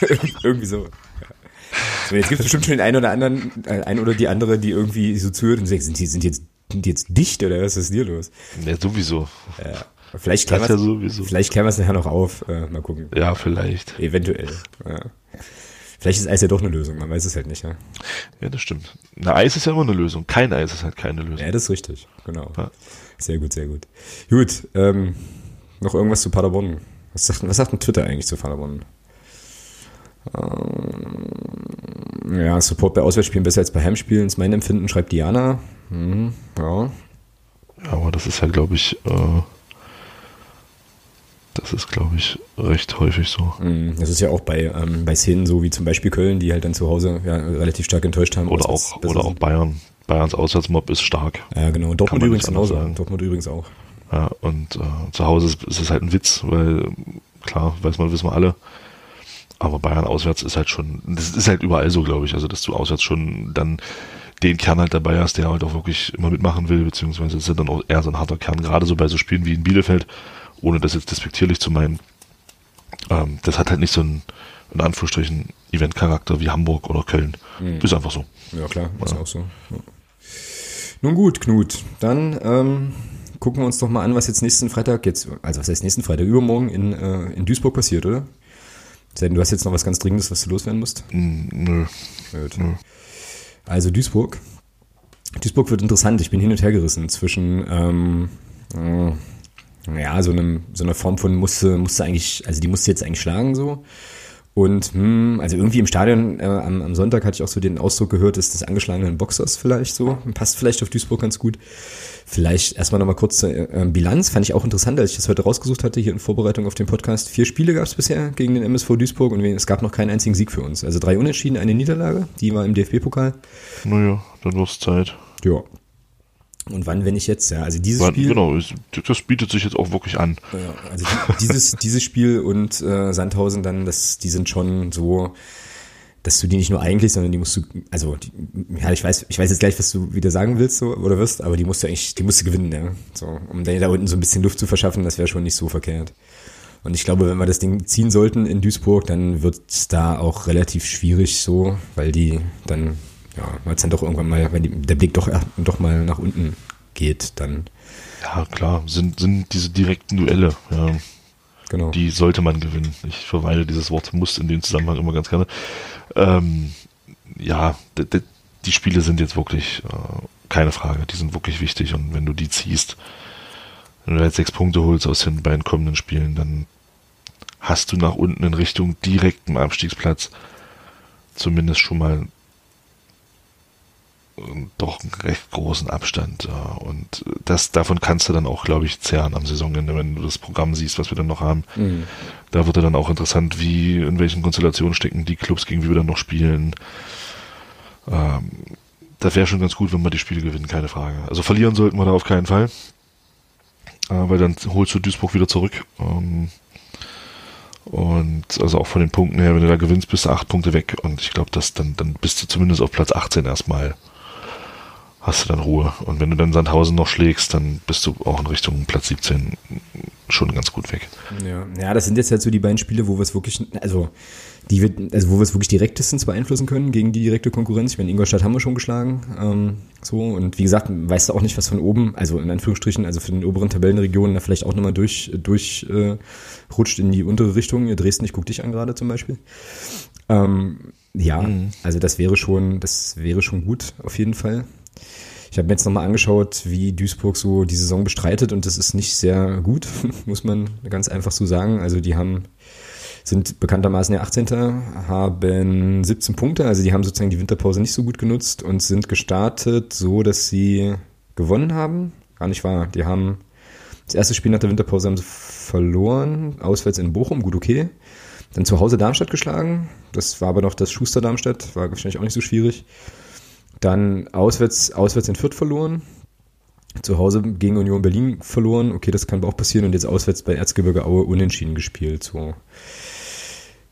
<laughs> Irgendwie so. Ja. Jetzt gibt es bestimmt schon den einen oder anderen, äh, ein oder die andere, die irgendwie so zuhört und sagt, sind die, sind die jetzt, sind die jetzt dicht oder was ist hier los? Ja, sowieso. Ja. Vielleicht klären wir ja es sowieso. vielleicht klären wir es nachher noch auf. Äh, mal gucken. Ja, vielleicht. Eventuell. Ja. Vielleicht ist Eis ja doch eine Lösung, man weiß es halt nicht. Ja, Ja, das stimmt. Na, Eis ist ja immer eine Lösung. Kein Eis ist halt keine Lösung. ja das ist richtig. Genau. Ja. Sehr gut, sehr gut. Gut, ähm, noch irgendwas zu Paderborn. Was sagt, was sagt denn Twitter eigentlich zu Paderborn? Ähm, ja, Support bei Auswärtsspielen besser als bei Heimspielen ist mein Empfinden, schreibt Diana. Mhm, ja, Ja, aber das ist ja, glaube ich, äh, das ist, glaube ich, recht häufig so. Mhm, Das ist ja auch bei, ähm, bei Szenen so wie zum Beispiel Köln, die halt dann zu Hause ja, relativ stark enttäuscht haben. Oder auch, oder auch. Bayern. Bayerns Auswärtsmob ist stark. Ja, genau. Dortmund übrigens genauso. sagen. Dortmund übrigens auch. Ja, und äh, zu Hause ist, ist es halt ein Witz, weil klar, weiß man, wissen wir alle. Aber Bayern auswärts ist halt schon, das ist halt überall so, glaube ich. Also, dass du auswärts schon dann den Kern halt dabei hast, der halt auch wirklich immer mitmachen will, beziehungsweise ist ja dann auch eher so ein harter Kern, gerade so bei so Spielen wie in Bielefeld, ohne das jetzt despektierlich zu meinen. Ähm, das hat halt nicht so einen, in Anführungsstrichen, Event-Charakter wie Hamburg oder Köln. Ist einfach so. Ja, klar, ist auch so. Ja. Nun gut, Knut, dann ähm, gucken wir uns doch mal an, was jetzt nächsten Freitag jetzt, also was heißt nächsten Freitag, übermorgen in, äh, in Duisburg passiert, oder? Denn, du hast jetzt noch was ganz Dringendes, was du loswerden musst. Mm, Nö. Nö. Also Duisburg. Duisburg wird interessant. Ich bin hin und her gerissen zwischen ähm, äh, ja, so einem so einer Form von musste musste eigentlich, also die musste jetzt eigentlich schlagen so. Und hm, also irgendwie im Stadion äh, am, am Sonntag hatte ich auch so den Ausdruck gehört, ist des angeschlagenen Boxers vielleicht so. Passt vielleicht auf Duisburg ganz gut. Vielleicht erstmal nochmal kurz zur äh, Bilanz. Fand ich auch interessant, als ich das heute rausgesucht hatte, hier in Vorbereitung auf den Podcast. Vier Spiele gab es bisher gegen den MSV Duisburg und es gab noch keinen einzigen Sieg für uns. Also drei Unentschieden, eine Niederlage. Die war im DFB-Pokal. Naja, dann wird's Zeit. Ja. Und wann, wenn ich jetzt, ja, also dieses Wann- Spiel. Genau, das bietet sich jetzt auch wirklich an. Ja, also dieses, <laughs> dieses Spiel und äh, Sandhausen dann, das, die sind schon so, dass du die nicht nur eigentlich, sondern die musst du, also die, ja, ich weiß, ich weiß jetzt gleich, was du wieder sagen willst so, oder wirst, aber die musst du eigentlich, die musst du gewinnen, ja. So, um da unten so ein bisschen Luft zu verschaffen, das wäre schon nicht so verkehrt. Und ich glaube, wenn wir das Ding ziehen sollten in Duisburg, dann wird's da auch relativ schwierig so, weil die dann, ja, weil es dann doch irgendwann mal, wenn die, der Blick doch, doch mal nach unten geht, dann, Ja, klar, sind, sind diese direkten Duelle, ja, genau. die sollte man gewinnen. Ich verweile dieses Wort muss in dem Zusammenhang immer ganz gerne. Ähm, ja, die Spiele sind jetzt wirklich, äh, keine Frage, die sind wirklich wichtig und wenn du die ziehst, wenn du jetzt sechs Punkte holst aus den beiden kommenden Spielen, dann hast du nach unten in Richtung direktem Abstiegsplatz zumindest schon mal doch einen recht großen Abstand. Ja. Und das, davon kannst du dann auch, glaube ich, zehren am Saisonende, wenn du das Programm siehst, was wir dann noch haben. Mhm. Da wird dann auch interessant, wie, in welchen Konstellationen stecken die Clubs, gegen wie wir dann noch spielen. Ähm, das wäre schon ganz gut, wenn wir die Spiele gewinnen, keine Frage. Also verlieren sollten wir da auf keinen Fall. Äh, weil dann holst du Duisburg wieder zurück. Ähm, und also auch von den Punkten her, wenn du da gewinnst, bist du acht Punkte weg. Und ich glaube, dass dann, dann bist du zumindest auf Platz 18 erstmal. Hast du dann Ruhe. Und wenn du dann Sandhausen noch schlägst, dann bist du auch in Richtung Platz 17 schon ganz gut weg. Ja, ja, das sind jetzt halt so die beiden Spiele, wo wir es wirklich, also die wir, also wo wir es wirklich direktestens beeinflussen können gegen die direkte Konkurrenz. Ich meine, Ingolstadt haben wir schon geschlagen. Ähm, so, und wie gesagt, weißt du auch nicht, was von oben, also in Anführungsstrichen, also für den oberen Tabellenregionen da vielleicht auch nochmal durch, durch äh, rutscht in die untere Richtung. Dresden, ich guck dich an gerade zum Beispiel. Ähm, ja, also das wäre schon, das wäre schon gut, auf jeden Fall. Ich habe mir jetzt nochmal angeschaut, wie Duisburg so die Saison bestreitet und das ist nicht sehr gut, <laughs> muss man ganz einfach so sagen. Also die haben, sind bekanntermaßen der 18. haben 17 Punkte, also die haben sozusagen die Winterpause nicht so gut genutzt und sind gestartet so, dass sie gewonnen haben. Gar nicht wahr. Die haben das erste Spiel nach der Winterpause haben sie verloren, auswärts in Bochum, gut okay. Dann zu Hause Darmstadt geschlagen. Das war aber noch das Schuster Darmstadt, war wahrscheinlich auch nicht so schwierig. Dann auswärts, auswärts in Fürth verloren. Zu Hause gegen Union Berlin verloren. Okay, das kann aber auch passieren. Und jetzt auswärts bei Erzgebirge Aue unentschieden gespielt. So.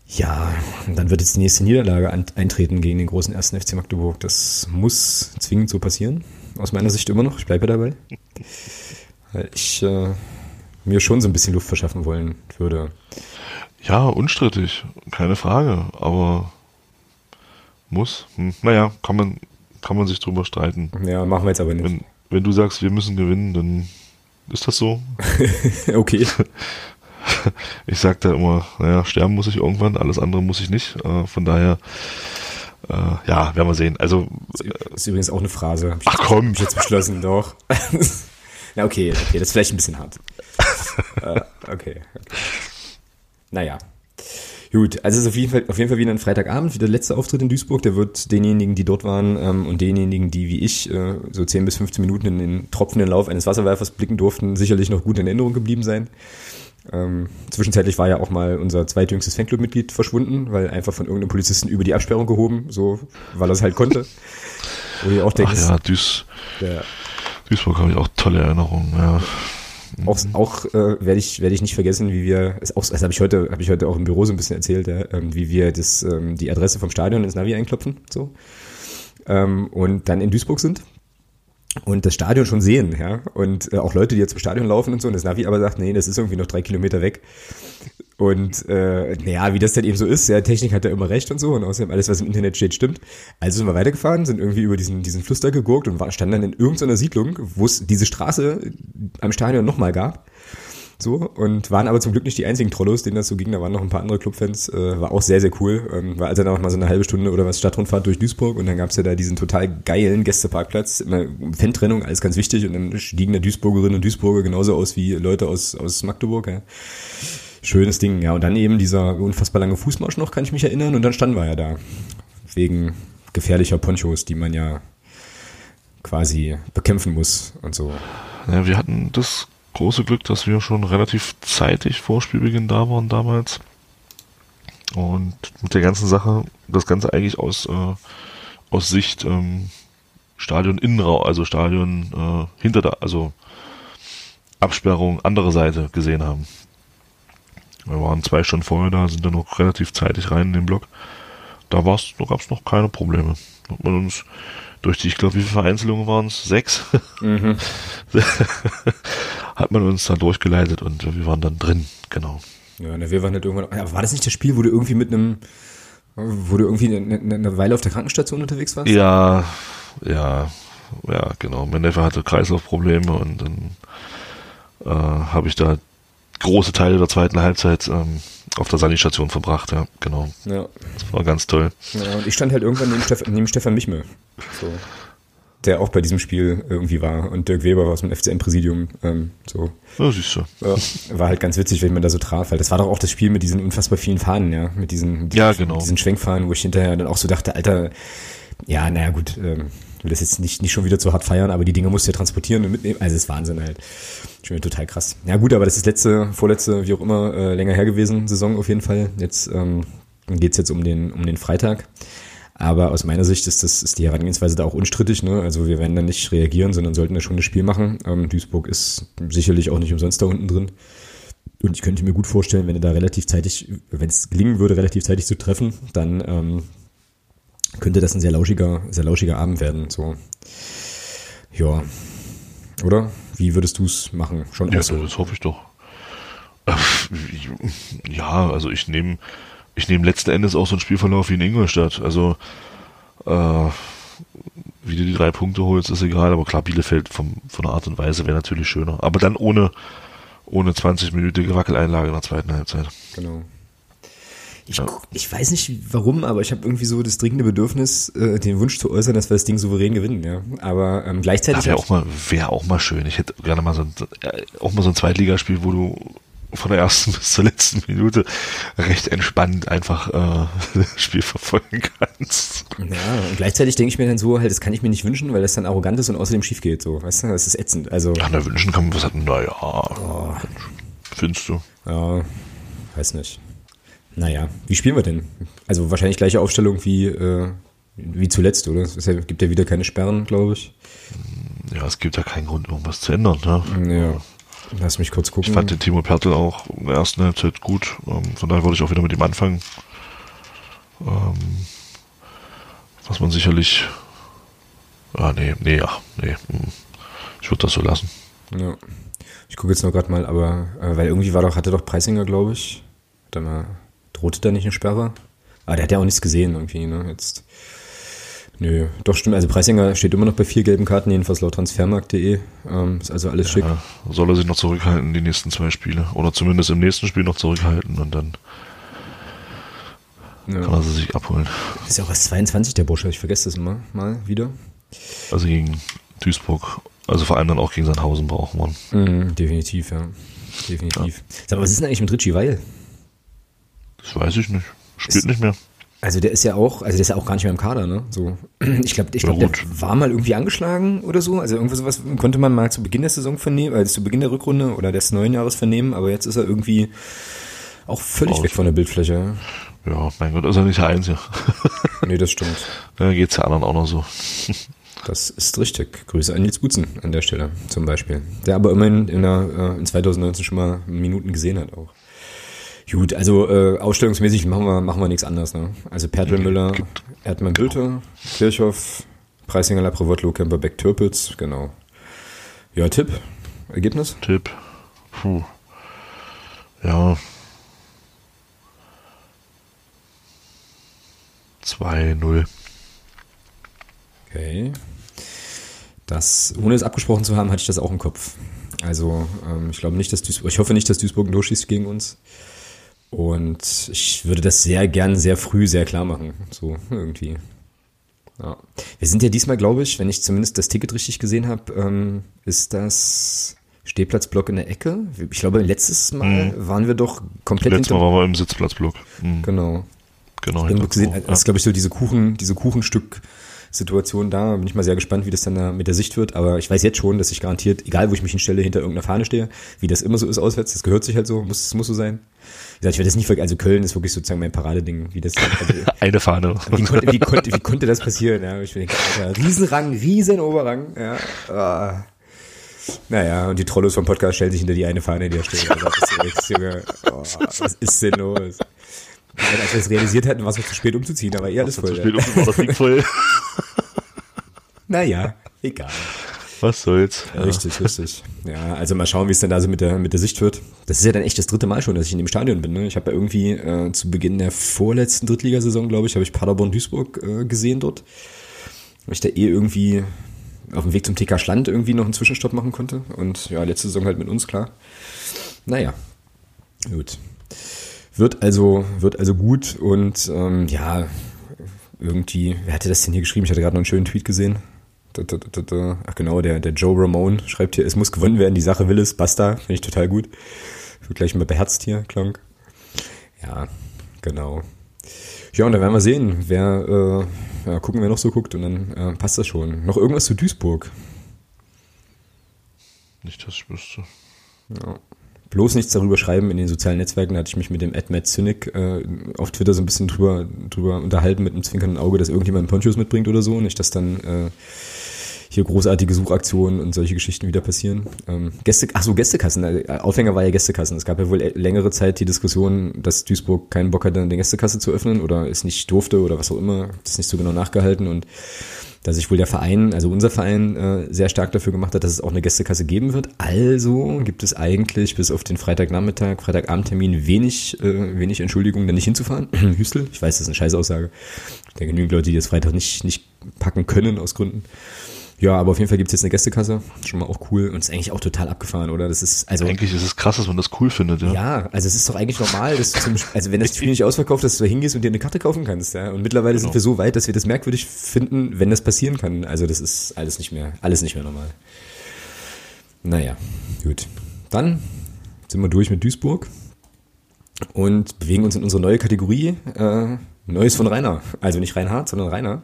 Ja, dann wird jetzt die nächste Niederlage eintreten gegen den großen ersten FC Magdeburg. Das muss zwingend so passieren. Aus meiner Sicht immer noch. Ich bleibe dabei. Weil ich äh, mir schon so ein bisschen Luft verschaffen wollen würde. Ja, unstrittig, keine Frage. Aber Muss? Hm, naja, kann man, kann man sich drüber streiten. Ja, machen wir jetzt aber nicht. Wenn, wenn du sagst, wir müssen gewinnen, dann ist das so. <laughs> okay. Ich sag da immer, naja, sterben muss ich irgendwann, alles andere muss ich nicht. Äh, von daher, äh, ja, werden wir sehen. Also ist übrigens auch eine Phrase. Ach komm. Hab ich jetzt beschlossen, doch. <laughs> ja, okay, okay, das ist vielleicht ein bisschen hart. <laughs> äh, okay, okay. Naja. Gut, also es ist auf jeden Fall, auf jeden Fall wieder ein Freitagabend, wieder der letzte Auftritt in Duisburg. Der wird denjenigen, die dort waren ähm, und denjenigen, die wie ich äh, so 10 bis 15 Minuten in den tropfenden Lauf eines Wasserwerfers blicken durften, sicherlich noch gut in Erinnerung geblieben sein. Ähm, zwischenzeitlich war ja auch mal unser zweitjüngstes Fanclub-Mitglied verschwunden, weil einfach von irgendeinem Polizisten über die Absperrung gehoben, so, weil er es halt konnte. <laughs> Wo ich auch denke, Ach ja, Duis, ja. Duisburg habe ich auch tolle Erinnerungen, ja. Auch, auch äh, werde ich, werde ich nicht vergessen, wie wir, auch, das habe ich heute, habe ich heute auch im Büro so ein bisschen erzählt, ja, ähm, wie wir das, ähm, die Adresse vom Stadion ins Navi einklopfen, so. Ähm, und dann in Duisburg sind und das Stadion schon sehen, ja. Und äh, auch Leute, die jetzt zum Stadion laufen und so, und das Navi aber sagt, nee, das ist irgendwie noch drei Kilometer weg. Und äh, naja, wie das dann eben so ist, ja, Technik hat ja immer recht und so und außerdem alles, was im Internet steht, stimmt. Also sind wir weitergefahren, sind irgendwie über diesen, diesen Fluss da gegurkt und war, standen dann in irgendeiner Siedlung, wo es diese Straße am Stadion nochmal gab. So, und waren aber zum Glück nicht die einzigen Trollos, denen das so ging. Da waren noch ein paar andere Clubfans. Äh, war auch sehr, sehr cool. Ähm, war also dann auch mal so eine halbe Stunde oder was Stadtrundfahrt durch Duisburg und dann gab's ja da diesen total geilen Gästeparkplatz. Immer Fan-Trennung, alles ganz wichtig. Und dann stiegen da Duisburgerinnen und Duisburger genauso aus wie Leute aus, aus Magdeburg. Ja. Schönes Ding, ja. Und dann eben dieser unfassbar lange Fußmarsch noch, kann ich mich erinnern. Und dann standen wir ja da. Wegen gefährlicher Ponchos, die man ja quasi bekämpfen muss und so. Ja, wir hatten das große Glück, dass wir schon relativ zeitig vor Spielbeginn da waren damals. Und mit der ganzen Sache, das Ganze eigentlich aus, äh, aus Sicht ähm, Stadion Innenraum, also Stadion äh, hinter der, also Absperrung, andere Seite gesehen haben. Wir waren zwei Stunden vorher da, sind dann noch relativ zeitig rein in den Block. Da war's, da gab's noch keine Probleme. Hat man uns durch die, ich glaube, wie viele Vereinzelungen waren es? Sechs? Mhm. <laughs> Hat man uns dann durchgeleitet und wir waren dann drin, genau. Ja, wir waren halt irgendwann. Aber war das nicht das Spiel, wo du irgendwie mit einem, wo du irgendwie eine, eine Weile auf der Krankenstation unterwegs warst? Ja, ja, ja, genau. Mein Neffe hatte Kreislaufprobleme und dann äh, habe ich da große Teile der zweiten Halbzeit ähm, auf der Sanitation verbracht, ja, genau. Ja. Das war ganz toll. Ja, und ich stand halt irgendwann neben, Steff neben Stefan Michme, so, der auch bei diesem Spiel irgendwie war und Dirk Weber war aus dem FCM-Präsidium, ähm, so. Ja, siehst du. Ja, war halt ganz witzig, wenn man da so traf, weil das war doch auch das Spiel mit diesen unfassbar vielen Fahnen, ja, mit diesen, mit ja, genau. diesen Schwenkfahnen, wo ich hinterher dann auch so dachte, Alter, ja, naja, gut, ähm, will das jetzt nicht, nicht schon wieder zu hart feiern, aber die Dinge musst du ja transportieren und mitnehmen. Also das ist Wahnsinn halt. Schon total krass. Ja gut, aber das ist letzte, vorletzte, wie auch immer, äh, länger her gewesen, Saison auf jeden Fall. Jetzt ähm, geht jetzt um den, um den Freitag. Aber aus meiner Sicht ist das ist die Herangehensweise da auch unstrittig. Ne? Also wir werden da nicht reagieren, sondern sollten da schon das Spiel machen. Ähm, Duisburg ist sicherlich auch nicht umsonst da unten drin. Und ich könnte mir gut vorstellen, wenn er da relativ zeitig, wenn es gelingen würde, relativ zeitig zu treffen, dann ähm, könnte das ein sehr lauschiger, sehr lauschiger Abend werden. So, ja, oder? Wie würdest du es machen? Schon ja, so. das hoffe ich doch. Äh, ja, also ich nehme ich nehme letzten Endes auch so einen Spielverlauf wie in Ingolstadt. Also äh, wie du die drei Punkte holst, ist egal, aber klar, Bielefeld vom, von der Art und Weise wäre natürlich schöner. Aber dann ohne, ohne 20-minütige Wackeleinlage in der zweiten Halbzeit. Genau. Ich, ja. ich weiß nicht warum, aber ich habe irgendwie so das dringende Bedürfnis, äh, den Wunsch zu äußern, dass wir das Ding souverän gewinnen, ja. Aber ähm, gleichzeitig. Wäre auch mal, wäre auch mal schön. Ich hätte gerne mal so ein, äh, auch mal so ein Zweitligaspiel, wo du von der ersten <laughs> bis zur letzten Minute recht entspannt einfach äh, <laughs> das Spiel verfolgen kannst. Ja, und gleichzeitig denke ich mir dann so, halt, das kann ich mir nicht wünschen, weil das dann arrogant ist und außerdem schief geht, so, weißt du, das ist ätzend, also. Ja, na, wünschen kann man was hatten, naja, oh. findest du? Ja, weiß nicht. Naja, wie spielen wir denn? Also wahrscheinlich gleiche Aufstellung wie, äh, wie zuletzt, oder? Es gibt ja wieder keine Sperren, glaube ich. Ja, es gibt ja keinen Grund, irgendwas zu ändern. Ne? Ja. Lass mich kurz gucken. Ich fand den Timo Pertl auch in der ersten Halbzeit gut. Ähm, von daher würde ich auch wieder mit ihm anfangen. Ähm, was man sicherlich. Ah, nee, nee, ja, nee. Hm. Ich würde das so lassen. Ja. Ich gucke jetzt nur gerade mal, aber äh, weil irgendwie war doch, hatte doch Preisinger, glaube ich. Hat er mal Drohte da nicht eine Sperre? Aber der hat ja auch nichts gesehen irgendwie, ne? Jetzt. Nö, doch stimmt. Also Preisinger steht immer noch bei vier gelben Karten, jedenfalls laut transfermarkt.de. Ähm, ist also alles schick. Ja, soll er sich noch zurückhalten, die nächsten zwei Spiele. Oder zumindest im nächsten Spiel noch zurückhalten und dann ja. kann er sie sich abholen. Ist ja auch erst 22 der Bursche, ich vergesse das immer mal wieder. Also gegen Duisburg, also vor allem dann auch gegen Sandhausen braucht man. Mhm, definitiv, ja. Definitiv. Ja. Sag mal, was ist denn eigentlich mit Richie Weil? Das weiß ich nicht. Spielt ist, nicht mehr. Also der ist ja auch, also der ist ja auch gar nicht mehr im Kader, ne? So, <clears throat> ich glaube, ich glaube, der war mal irgendwie angeschlagen oder so. Also irgendwas sowas konnte man mal zu Beginn der Saison vernehmen, also zu Beginn der Rückrunde oder des neuen Jahres vernehmen, aber jetzt ist er irgendwie auch völlig Raus. weg von der Bildfläche. Ja, mein Gott, ist er nicht der Einzige. <laughs> nee, das stimmt. Ja, geht's ja anderen auch noch so. <laughs> Das ist richtig. Grüße an Nils Gutzen an der Stelle zum Beispiel. Der aber immerhin in, der, äh, in 2019 schon mal Minuten gesehen hat auch. Gut, also äh, ausstellungsmäßig machen wir, machen wir nichts anderes. Ne? Also Pertl Erdmann Bülte, Kirchhoff, Preisinger Lapravotlo, Kemperbeck Türpitz, genau. Ja, Tipp, Ergebnis? Tipp, puh. Ja. 2-0. Okay. Das, ohne es abgesprochen zu haben, hatte ich das auch im Kopf. Also ähm, ich glaube nicht, dass Duisburg, ich hoffe nicht, dass Duisburg durchschießt gegen uns. Und ich würde das sehr gern sehr früh sehr klar machen. So irgendwie. Ja. Wir sind ja diesmal, glaube ich, wenn ich zumindest das Ticket richtig gesehen habe, ähm, ist das Stehplatzblock in der Ecke. Ich glaube, letztes Mal mhm. waren wir doch komplett Letztes Mal waren wir im Sitzplatzblock. Mhm. Genau. Genau. Gesehen, das ist, glaube ich, so diese Kuchen, diese Kuchenstück Situation da. Bin ich mal sehr gespannt, wie das dann da mit der Sicht wird. Aber ich weiß jetzt schon, dass ich garantiert, egal wo ich mich hinstelle, hinter irgendeiner Fahne stehe, wie das immer so ist auswärts. Das gehört sich halt so, muss, muss so sein. Wie gesagt, ich werde das nicht vergessen. Also Köln ist wirklich sozusagen mein Paradeding, wie das. Also, <laughs> Eine Fahne. Wie konnte, wie konnte, wie konnte das passieren? Ja, ich denke, Alter, Riesenrang, Riesenoberrang. Ja. Ah. Naja, und die Trollos vom Podcast stellen sich hinter die eine Fahne, die da steht. <laughs> Also, ist Junge, oh, was ist denn los? Ja, als wir es realisiert hatten, war es zu spät umzuziehen, aber eh alles voll. Zu spät umzuziehen, das liegt voll. <laughs> naja, egal. Was soll's. Ja. Richtig, richtig. Ja, also mal schauen, wie es dann da so mit der, mit der Sicht wird. Das ist ja dann echt das dritte Mal schon, dass ich in dem Stadion bin. Ne? Ich habe ja irgendwie äh, zu Beginn der vorletzten Drittligasaison, glaube ich, habe ich Paderborn-Duisburg äh, gesehen dort. Weil ich da eh irgendwie auf dem Weg zum TK Schland irgendwie noch einen Zwischenstopp machen konnte. Und ja, letzte Saison halt mit uns, klar. Naja, gut. Wird also, wird also gut und ähm, ja, irgendwie, wer hatte das denn hier geschrieben? Ich hatte gerade noch einen schönen Tweet gesehen. Ach genau, der, der Joe Ramone schreibt hier, es muss gewonnen werden, die Sache will es, basta, finde ich total gut. Wird gleich mal beherzt hier, Klang. Ja, genau. Ja, und dann werden wir sehen, wer, äh, ja, gucken, wer noch so guckt und dann äh, passt das schon. Noch irgendwas zu Duisburg? Nicht, dass ich wüsste. Ja bloß nichts darüber schreiben in den sozialen Netzwerken. Da hatte ich mich mit dem Matt Zynic äh, auf Twitter so ein bisschen drüber, drüber unterhalten mit einem zwinkernden Auge, dass irgendjemand Ponchos mitbringt oder so. Nicht, dass dann äh, hier großartige Suchaktionen und solche Geschichten wieder passieren. Ähm, Gäste, ach so, Gästekassen. Äh, Aufhänger war ja Gästekassen. Es gab ja wohl längere Zeit die Diskussion, dass Duisburg keinen Bock hatte, eine Gästekasse zu öffnen oder es nicht durfte oder was auch immer. Das ist nicht so genau nachgehalten und da sich wohl der Verein, also unser Verein, äh, sehr stark dafür gemacht hat, dass es auch eine Gästekasse geben wird. Also gibt es eigentlich bis auf den Freitagnachmittag, Freitagabendtermin wenig, äh, wenig Entschuldigung, da nicht hinzufahren. <clears throat> Hüstel, ich weiß, das ist eine Scheißaussage. Ich denke, genügend Leute, die das Freitag nicht, nicht packen können aus Gründen. Ja, aber auf jeden Fall gibt's jetzt eine Gästekasse. Schon mal auch cool und ist eigentlich auch total abgefahren, oder? Das ist also. Eigentlich ist es krass, dass man das cool findet, ja. Ja, also es ist doch eigentlich normal, dass du zum, also wenn das Spiel nicht ausverkauft, dass du da hingehst und dir eine Karte kaufen kannst, ja. Und mittlerweile genau. sind wir so weit, dass wir das merkwürdig finden, wenn das passieren kann. Also das ist alles nicht mehr, alles nicht mehr normal. Naja, gut. Dann sind wir durch mit Duisburg und bewegen uns in unsere neue Kategorie. Äh, Neues von Rainer. Also nicht Reinhard, sondern Rainer.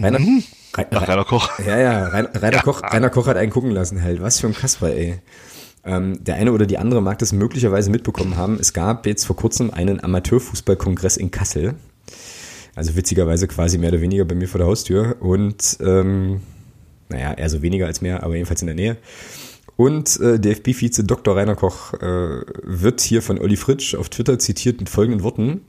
Rainer, mhm. Nach Rainer Koch. Ja, ja, Rainer, Rainer, Koch, Rainer Koch hat einen gucken lassen halt. Was für ein Kasper, ey. Ähm, der eine oder die andere mag das möglicherweise mitbekommen haben. Es gab jetzt vor kurzem einen Amateurfußballkongress in Kassel. Also witzigerweise quasi mehr oder weniger bei mir vor der Haustür. Und ähm, naja, eher so weniger als mehr, aber jedenfalls in der Nähe. Und äh, DFB-Vize Dr. Rainer Koch äh, wird hier von Olli Fritsch auf Twitter zitiert mit folgenden Worten.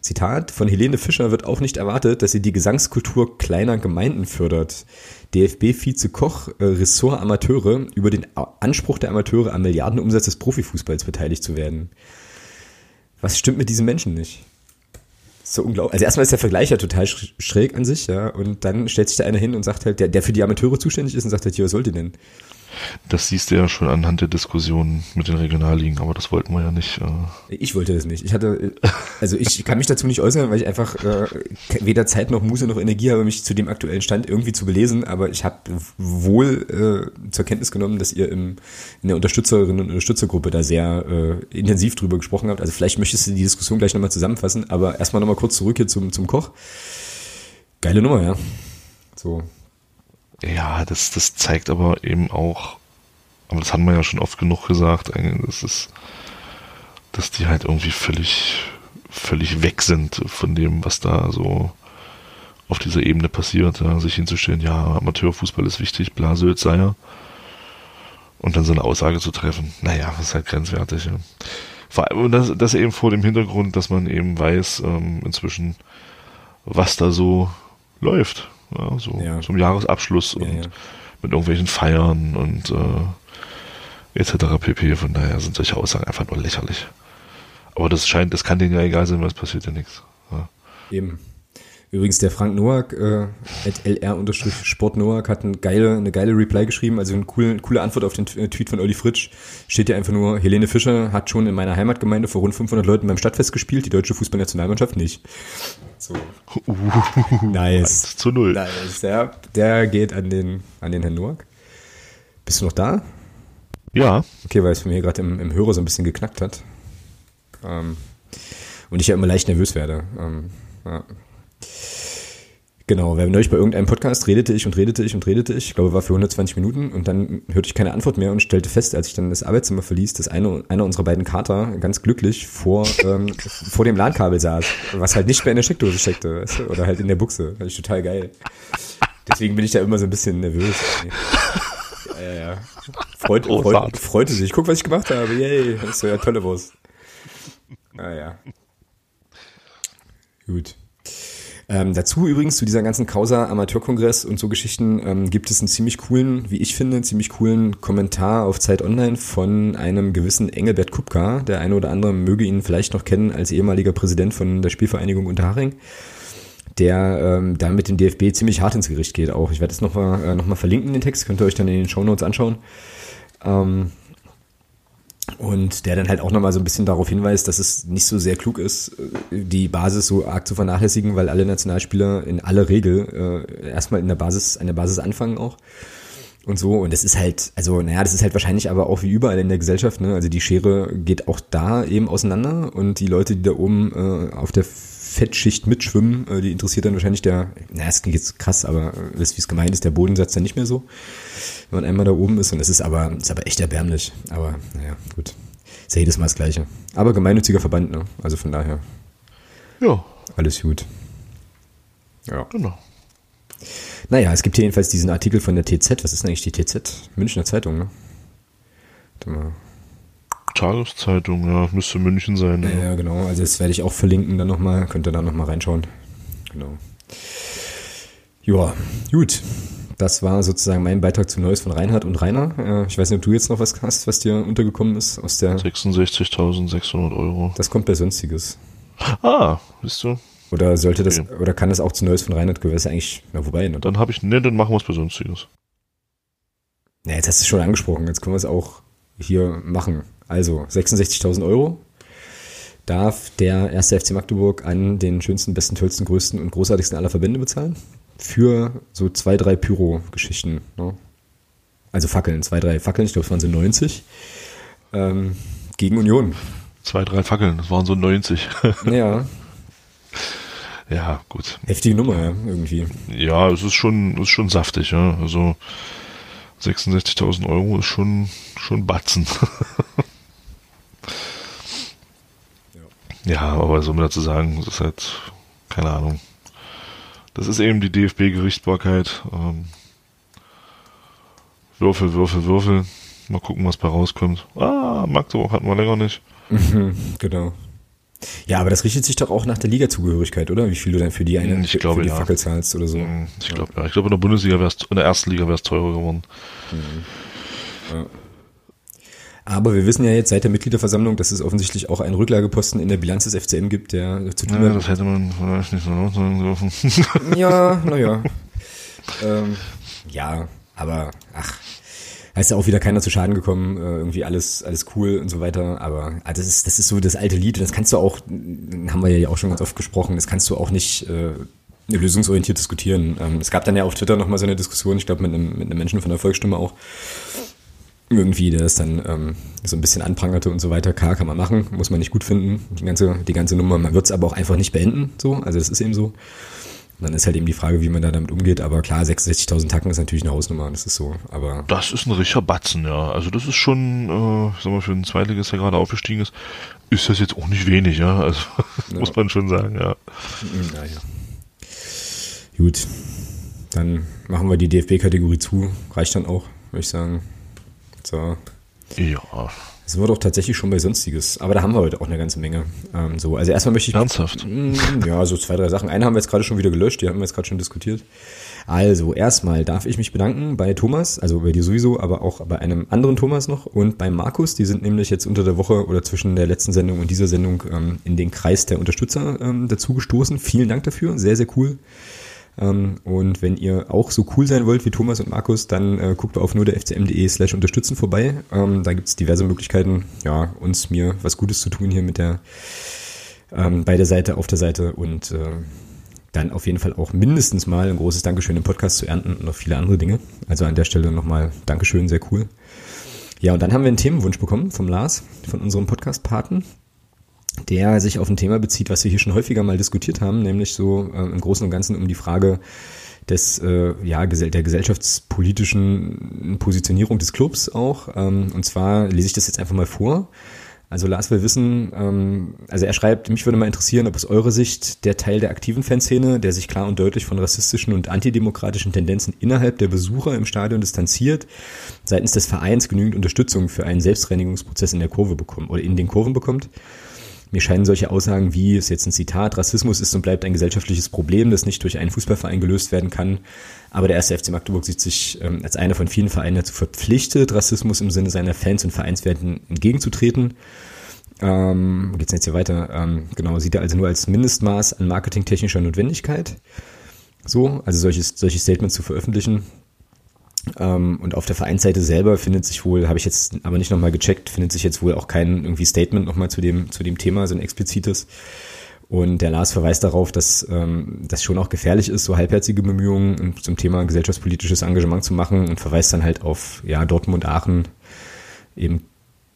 Zitat, von Helene Fischer wird auch nicht erwartet, dass sie die Gesangskultur kleiner Gemeinden fördert. DFB-Vize Koch, äh, Ressort Amateure, über den Anspruch der Amateure am Milliardenumsatz des Profifußballs beteiligt zu werden. Was stimmt mit diesen Menschen nicht? so unglaublich. Also erstmal ist der Vergleich ja total schräg an sich, ja. Und dann stellt sich da einer hin und sagt halt, der, der für die Amateure zuständig ist und sagt halt, hier, was sollt ihr denn? Das siehst du ja schon anhand der Diskussion mit den Regionalligen, aber das wollten wir ja nicht. Äh ich wollte das nicht. Ich hatte, also ich kann mich dazu nicht äußern, weil ich einfach äh, weder Zeit noch Muße noch Energie habe, mich zu dem aktuellen Stand irgendwie zu belesen. Aber ich habe wohl äh, zur Kenntnis genommen, dass ihr im, in der Unterstützerinnen und Unterstützergruppe da sehr äh, intensiv drüber gesprochen habt. Also vielleicht möchtest du die Diskussion gleich nochmal zusammenfassen, aber erstmal nochmal kurz zurück hier zum, zum Koch. Geile Nummer, ja. So, ja, das, das zeigt aber eben auch, aber das haben wir ja schon oft genug gesagt, das ist, dass die halt irgendwie völlig, völlig weg sind von dem, was da so auf dieser Ebene passiert, ja, sich hinzustellen, ja, Amateurfußball ist wichtig, bla, sei ja. Und dann so eine Aussage zu treffen, naja, das ist halt grenzwertig. Ja. Vor allem, das, das eben vor dem Hintergrund, dass man eben weiß, ähm, inzwischen, was da so läuft ja, so ja. zum Jahresabschluss und ja, mit irgendwelchen Feiern und äh, etc. pp. Von daher sind solche Aussagen einfach nur lächerlich. Aber das scheint, das kann denen ja egal sein, weil es passiert ja nichts. Eben. Übrigens, der Frank Noack, äh, lr-sport Noack, hat eine geile, eine geile Reply geschrieben, also eine coole, coole Antwort auf den äh, Tweet von Olli Fritsch. Steht ja einfach nur, Helene Fischer hat schon in meiner Heimatgemeinde vor rund 500 Leuten beim Stadtfest gespielt, die deutsche Fußballnationalmannschaft nicht. So. Uh, <laughs> nice. Zu null. Nice. Der, der geht an den, an den Herrn Noack. Bist du noch da? Ja. Okay, weil es von mir gerade im, im Hörer so ein bisschen geknackt hat. Ähm, und ich ja immer leicht nervös werde. Ähm, ja. Genau, weil neulich bei irgendeinem Podcast redete ich und redete ich und redete ich, ich glaube, war für 120 Minuten und dann hörte ich keine Antwort mehr und stellte fest, als ich dann das Arbeitszimmer verließ, dass eine, einer unserer beiden Kater ganz glücklich vor, ähm, vor dem LAN-Kabel saß, was halt nicht mehr in der Steckdose steckte, weißt du? oder halt in der Buchse. Fand ich total geil. Deswegen bin ich da immer so ein bisschen nervös. Ja, ja, ja. Freut, freut, freute sich. Guck, was ich gemacht habe. Yay, das ist ja tolle Wurst. Naja. Ah, Gut. Ähm, dazu übrigens zu dieser ganzen Causa Amateurkongress und so Geschichten ähm, gibt es einen ziemlich coolen, wie ich finde, einen ziemlich coolen Kommentar auf Zeit Online von einem gewissen Engelbert Kupka. Der eine oder andere möge ihn vielleicht noch kennen als ehemaliger Präsident von der Spielvereinigung Unterhaching der ähm, da mit dem DFB ziemlich hart ins Gericht geht auch. Ich werde das nochmal äh, noch verlinken, den Text, könnt ihr euch dann in den Show Notes anschauen. Ähm, und der dann halt auch nochmal so ein bisschen darauf hinweist, dass es nicht so sehr klug ist, äh, die Basis so arg zu vernachlässigen, weil alle Nationalspieler in aller Regel äh, erstmal in der Basis, an der Basis anfangen auch. Und so, und das ist halt, also, naja, das ist halt wahrscheinlich aber auch wie überall in der Gesellschaft, ne? Also die Schere geht auch da eben auseinander und die Leute, die da oben äh, auf der Fettschicht mitschwimmen, äh, die interessiert dann wahrscheinlich der, naja, es klingt jetzt krass, aber äh, das, wie es gemeint ist, der Bodensatz dann nicht mehr so wenn man einmal da oben ist. Und es ist aber, ist aber echt erbärmlich. Aber naja, gut. Ist ja jedes Mal das Gleiche. Aber gemeinnütziger Verband, ne? Also von daher. Ja. Alles gut. Ja. Genau. Naja, es gibt hier jedenfalls diesen Artikel von der TZ. Was ist denn eigentlich die TZ? Münchner Zeitung, ne? Warte mal. Tageszeitung, ja, müsste München sein. Ja, ja, genau. Also das werde ich auch verlinken dann nochmal. Könnt ihr da nochmal reinschauen. Genau. Ja, gut. Das war sozusagen mein Beitrag zu Neues von Reinhard und Rainer. Ich weiß nicht, ob du jetzt noch was hast, was dir untergekommen ist aus der. 66.600 Euro. Das kommt bei Sonstiges. Ah, bist du? Oder sollte das, okay. oder kann das auch zu Neues von Reinhard gehören? eigentlich, na wobei, ne? Dann habe ich, ne, dann machen wir es bei Sonstiges. Ja, jetzt hast du es schon angesprochen, jetzt können wir es auch hier machen. Also, 66.000 Euro darf der erste FC Magdeburg an den schönsten, besten, tollsten, größten und großartigsten aller Verbände bezahlen für so zwei, drei Pyro-Geschichten. Ne? Also Fackeln, zwei, drei Fackeln, ich glaube, es waren so 90. Ähm, gegen Union. Zwei, drei Fackeln, das waren so 90. <laughs> ja. Ja, gut. Heftige Nummer, ja, irgendwie. Ja, es ist schon, ist schon saftig, ja. Also 66.000 Euro ist schon, schon Batzen. <laughs> ja. aber so mir zu sagen, das ist halt, keine Ahnung. Das ist eben die DFB-Gerichtsbarkeit. Ähm, Würfel, Würfel, Würfel. Mal gucken, was bei rauskommt. Ah, Magdeburg hatten wir länger nicht. <laughs> genau. Ja, aber das richtet sich doch auch nach der Ligazugehörigkeit, oder? Wie viel du dann für die eine ich glaube, für die ja. Fackel zahlst oder so. Hm, ich glaube ja. Ich glaube in der Bundesliga wär's, in der ersten Liga wäre es teurer geworden. Mhm. Ja. Aber wir wissen ja jetzt seit der Mitgliederversammlung, dass es offensichtlich auch einen Rücklageposten in der Bilanz des FCM gibt, der zu tun ja, das hätte man vielleicht nicht so sagen dürfen. <laughs> ja, naja. <laughs> ähm, ja, aber ach, da ist ja auch wieder keiner zu Schaden gekommen, äh, irgendwie alles, alles cool und so weiter. Aber ah, das ist, das ist so das alte Lied. Das kannst du auch, haben wir ja auch schon ganz oft gesprochen, das kannst du auch nicht äh, lösungsorientiert diskutieren. Ähm, es gab dann ja auf Twitter nochmal so eine Diskussion, ich glaube mit einem, mit einem Menschen von der Volksstimme auch, irgendwie, der es dann ähm, so ein bisschen anprangerte und so weiter. Klar, kann man machen, muss man nicht gut finden, die ganze, die ganze Nummer. Man wird es aber auch einfach nicht beenden, so. Also das ist eben so. Und dann ist halt eben die Frage, wie man da damit umgeht. Aber klar, 66.000 Tacken ist natürlich eine Hausnummer, das ist so. Aber das ist ein richtiger Batzen, ja. Also das ist schon, äh, ich sag mal, für einen Zweitligist, der gerade aufgestiegen ist, ist das jetzt auch nicht wenig, ja. Also <laughs> ja. muss man schon sagen, ja. Naja. Gut, dann machen wir die DFB-Kategorie zu. Reicht dann auch, würde ich sagen. So. Ja. Sind wir doch tatsächlich schon bei Sonstiges. Aber da haben wir heute auch eine ganze Menge. Ähm, so, also erstmal möchte ich. Ernsthaft? Mm, ja, so zwei, drei Sachen. Eine haben wir jetzt gerade schon wieder gelöscht, die haben wir jetzt gerade schon diskutiert. Also, erstmal darf ich mich bedanken bei Thomas, also bei dir sowieso, aber auch bei einem anderen Thomas noch und bei Markus. Die sind nämlich jetzt unter der Woche oder zwischen der letzten Sendung und dieser Sendung ähm, in den Kreis der Unterstützer ähm, dazugestoßen. Vielen Dank dafür, sehr, sehr cool. Ähm, und wenn ihr auch so cool sein wollt wie Thomas und Markus, dann äh, guckt auf nur der fcm.de slash unterstützen vorbei. Ähm, da gibt es diverse Möglichkeiten, ja, uns, mir was Gutes zu tun hier mit der, ähm, bei der Seite, auf der Seite und äh, dann auf jeden Fall auch mindestens mal ein großes Dankeschön im Podcast zu ernten und noch viele andere Dinge. Also an der Stelle nochmal Dankeschön, sehr cool. Ja, und dann haben wir einen Themenwunsch bekommen vom Lars, von unserem Podcast-Paten der sich auf ein Thema bezieht, was wir hier schon häufiger mal diskutiert haben, nämlich so äh, im Großen und Ganzen um die Frage des, äh, ja, der gesellschaftspolitischen Positionierung des Clubs auch. Ähm, und zwar lese ich das jetzt einfach mal vor. Also Lars will wissen, ähm, also er schreibt, mich würde mal interessieren, ob aus eurer Sicht der Teil der aktiven Fanszene, der sich klar und deutlich von rassistischen und antidemokratischen Tendenzen innerhalb der Besucher im Stadion distanziert, seitens des Vereins genügend Unterstützung für einen Selbstreinigungsprozess in der Kurve bekommt oder in den Kurven bekommt. Mir scheinen solche Aussagen wie, ist jetzt ein Zitat, Rassismus ist und bleibt ein gesellschaftliches Problem, das nicht durch einen Fußballverein gelöst werden kann. Aber der erste FC Magdeburg sieht sich ähm, als einer von vielen Vereinen dazu verpflichtet, Rassismus im Sinne seiner Fans und Vereinswerten entgegenzutreten. Ähm, geht's jetzt hier weiter? Ähm, genau, sieht er also nur als Mindestmaß an marketingtechnischer Notwendigkeit. So, also solches, solche Statements zu veröffentlichen. Ähm, und auf der Vereinsseite selber findet sich wohl, habe ich jetzt aber nicht nochmal gecheckt, findet sich jetzt wohl auch kein irgendwie Statement nochmal zu dem, zu dem Thema, so ein explizites. Und der Lars verweist darauf, dass ähm, das schon auch gefährlich ist, so halbherzige Bemühungen zum Thema gesellschaftspolitisches Engagement zu machen und verweist dann halt auf ja, Dortmund, Aachen, eben,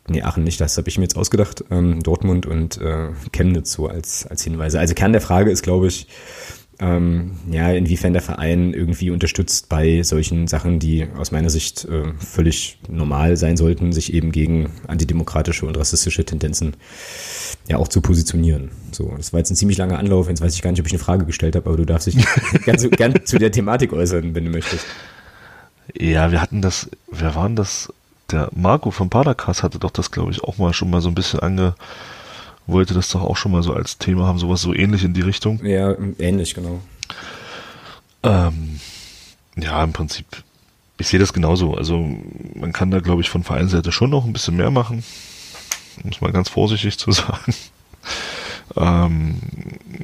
nee, Aachen nicht, das habe ich mir jetzt ausgedacht, ähm, Dortmund und äh, Chemnitz so als, als Hinweise. Also Kern der Frage ist, glaube ich, ähm, ja, inwiefern der Verein irgendwie unterstützt bei solchen Sachen, die aus meiner Sicht äh, völlig normal sein sollten, sich eben gegen antidemokratische und rassistische Tendenzen ja auch zu positionieren. So, das war jetzt ein ziemlich langer Anlauf, jetzt weiß ich gar nicht, ob ich eine Frage gestellt habe, aber du darfst dich <laughs> ganz gern zu der Thematik äußern, wenn du möchtest. Ja, wir hatten das, wer waren das? Der Marco vom Padercast hatte doch das, glaube ich, auch mal schon mal so ein bisschen ange wollte das doch auch schon mal so als Thema haben, sowas so ähnlich in die Richtung. Ja, ähnlich, genau. Ähm, ja, im Prinzip, ich sehe das genauso. Also man kann da, glaube ich, von Vereinsseite schon noch ein bisschen mehr machen. Um es mal ganz vorsichtig zu <laughs> sagen. Ähm,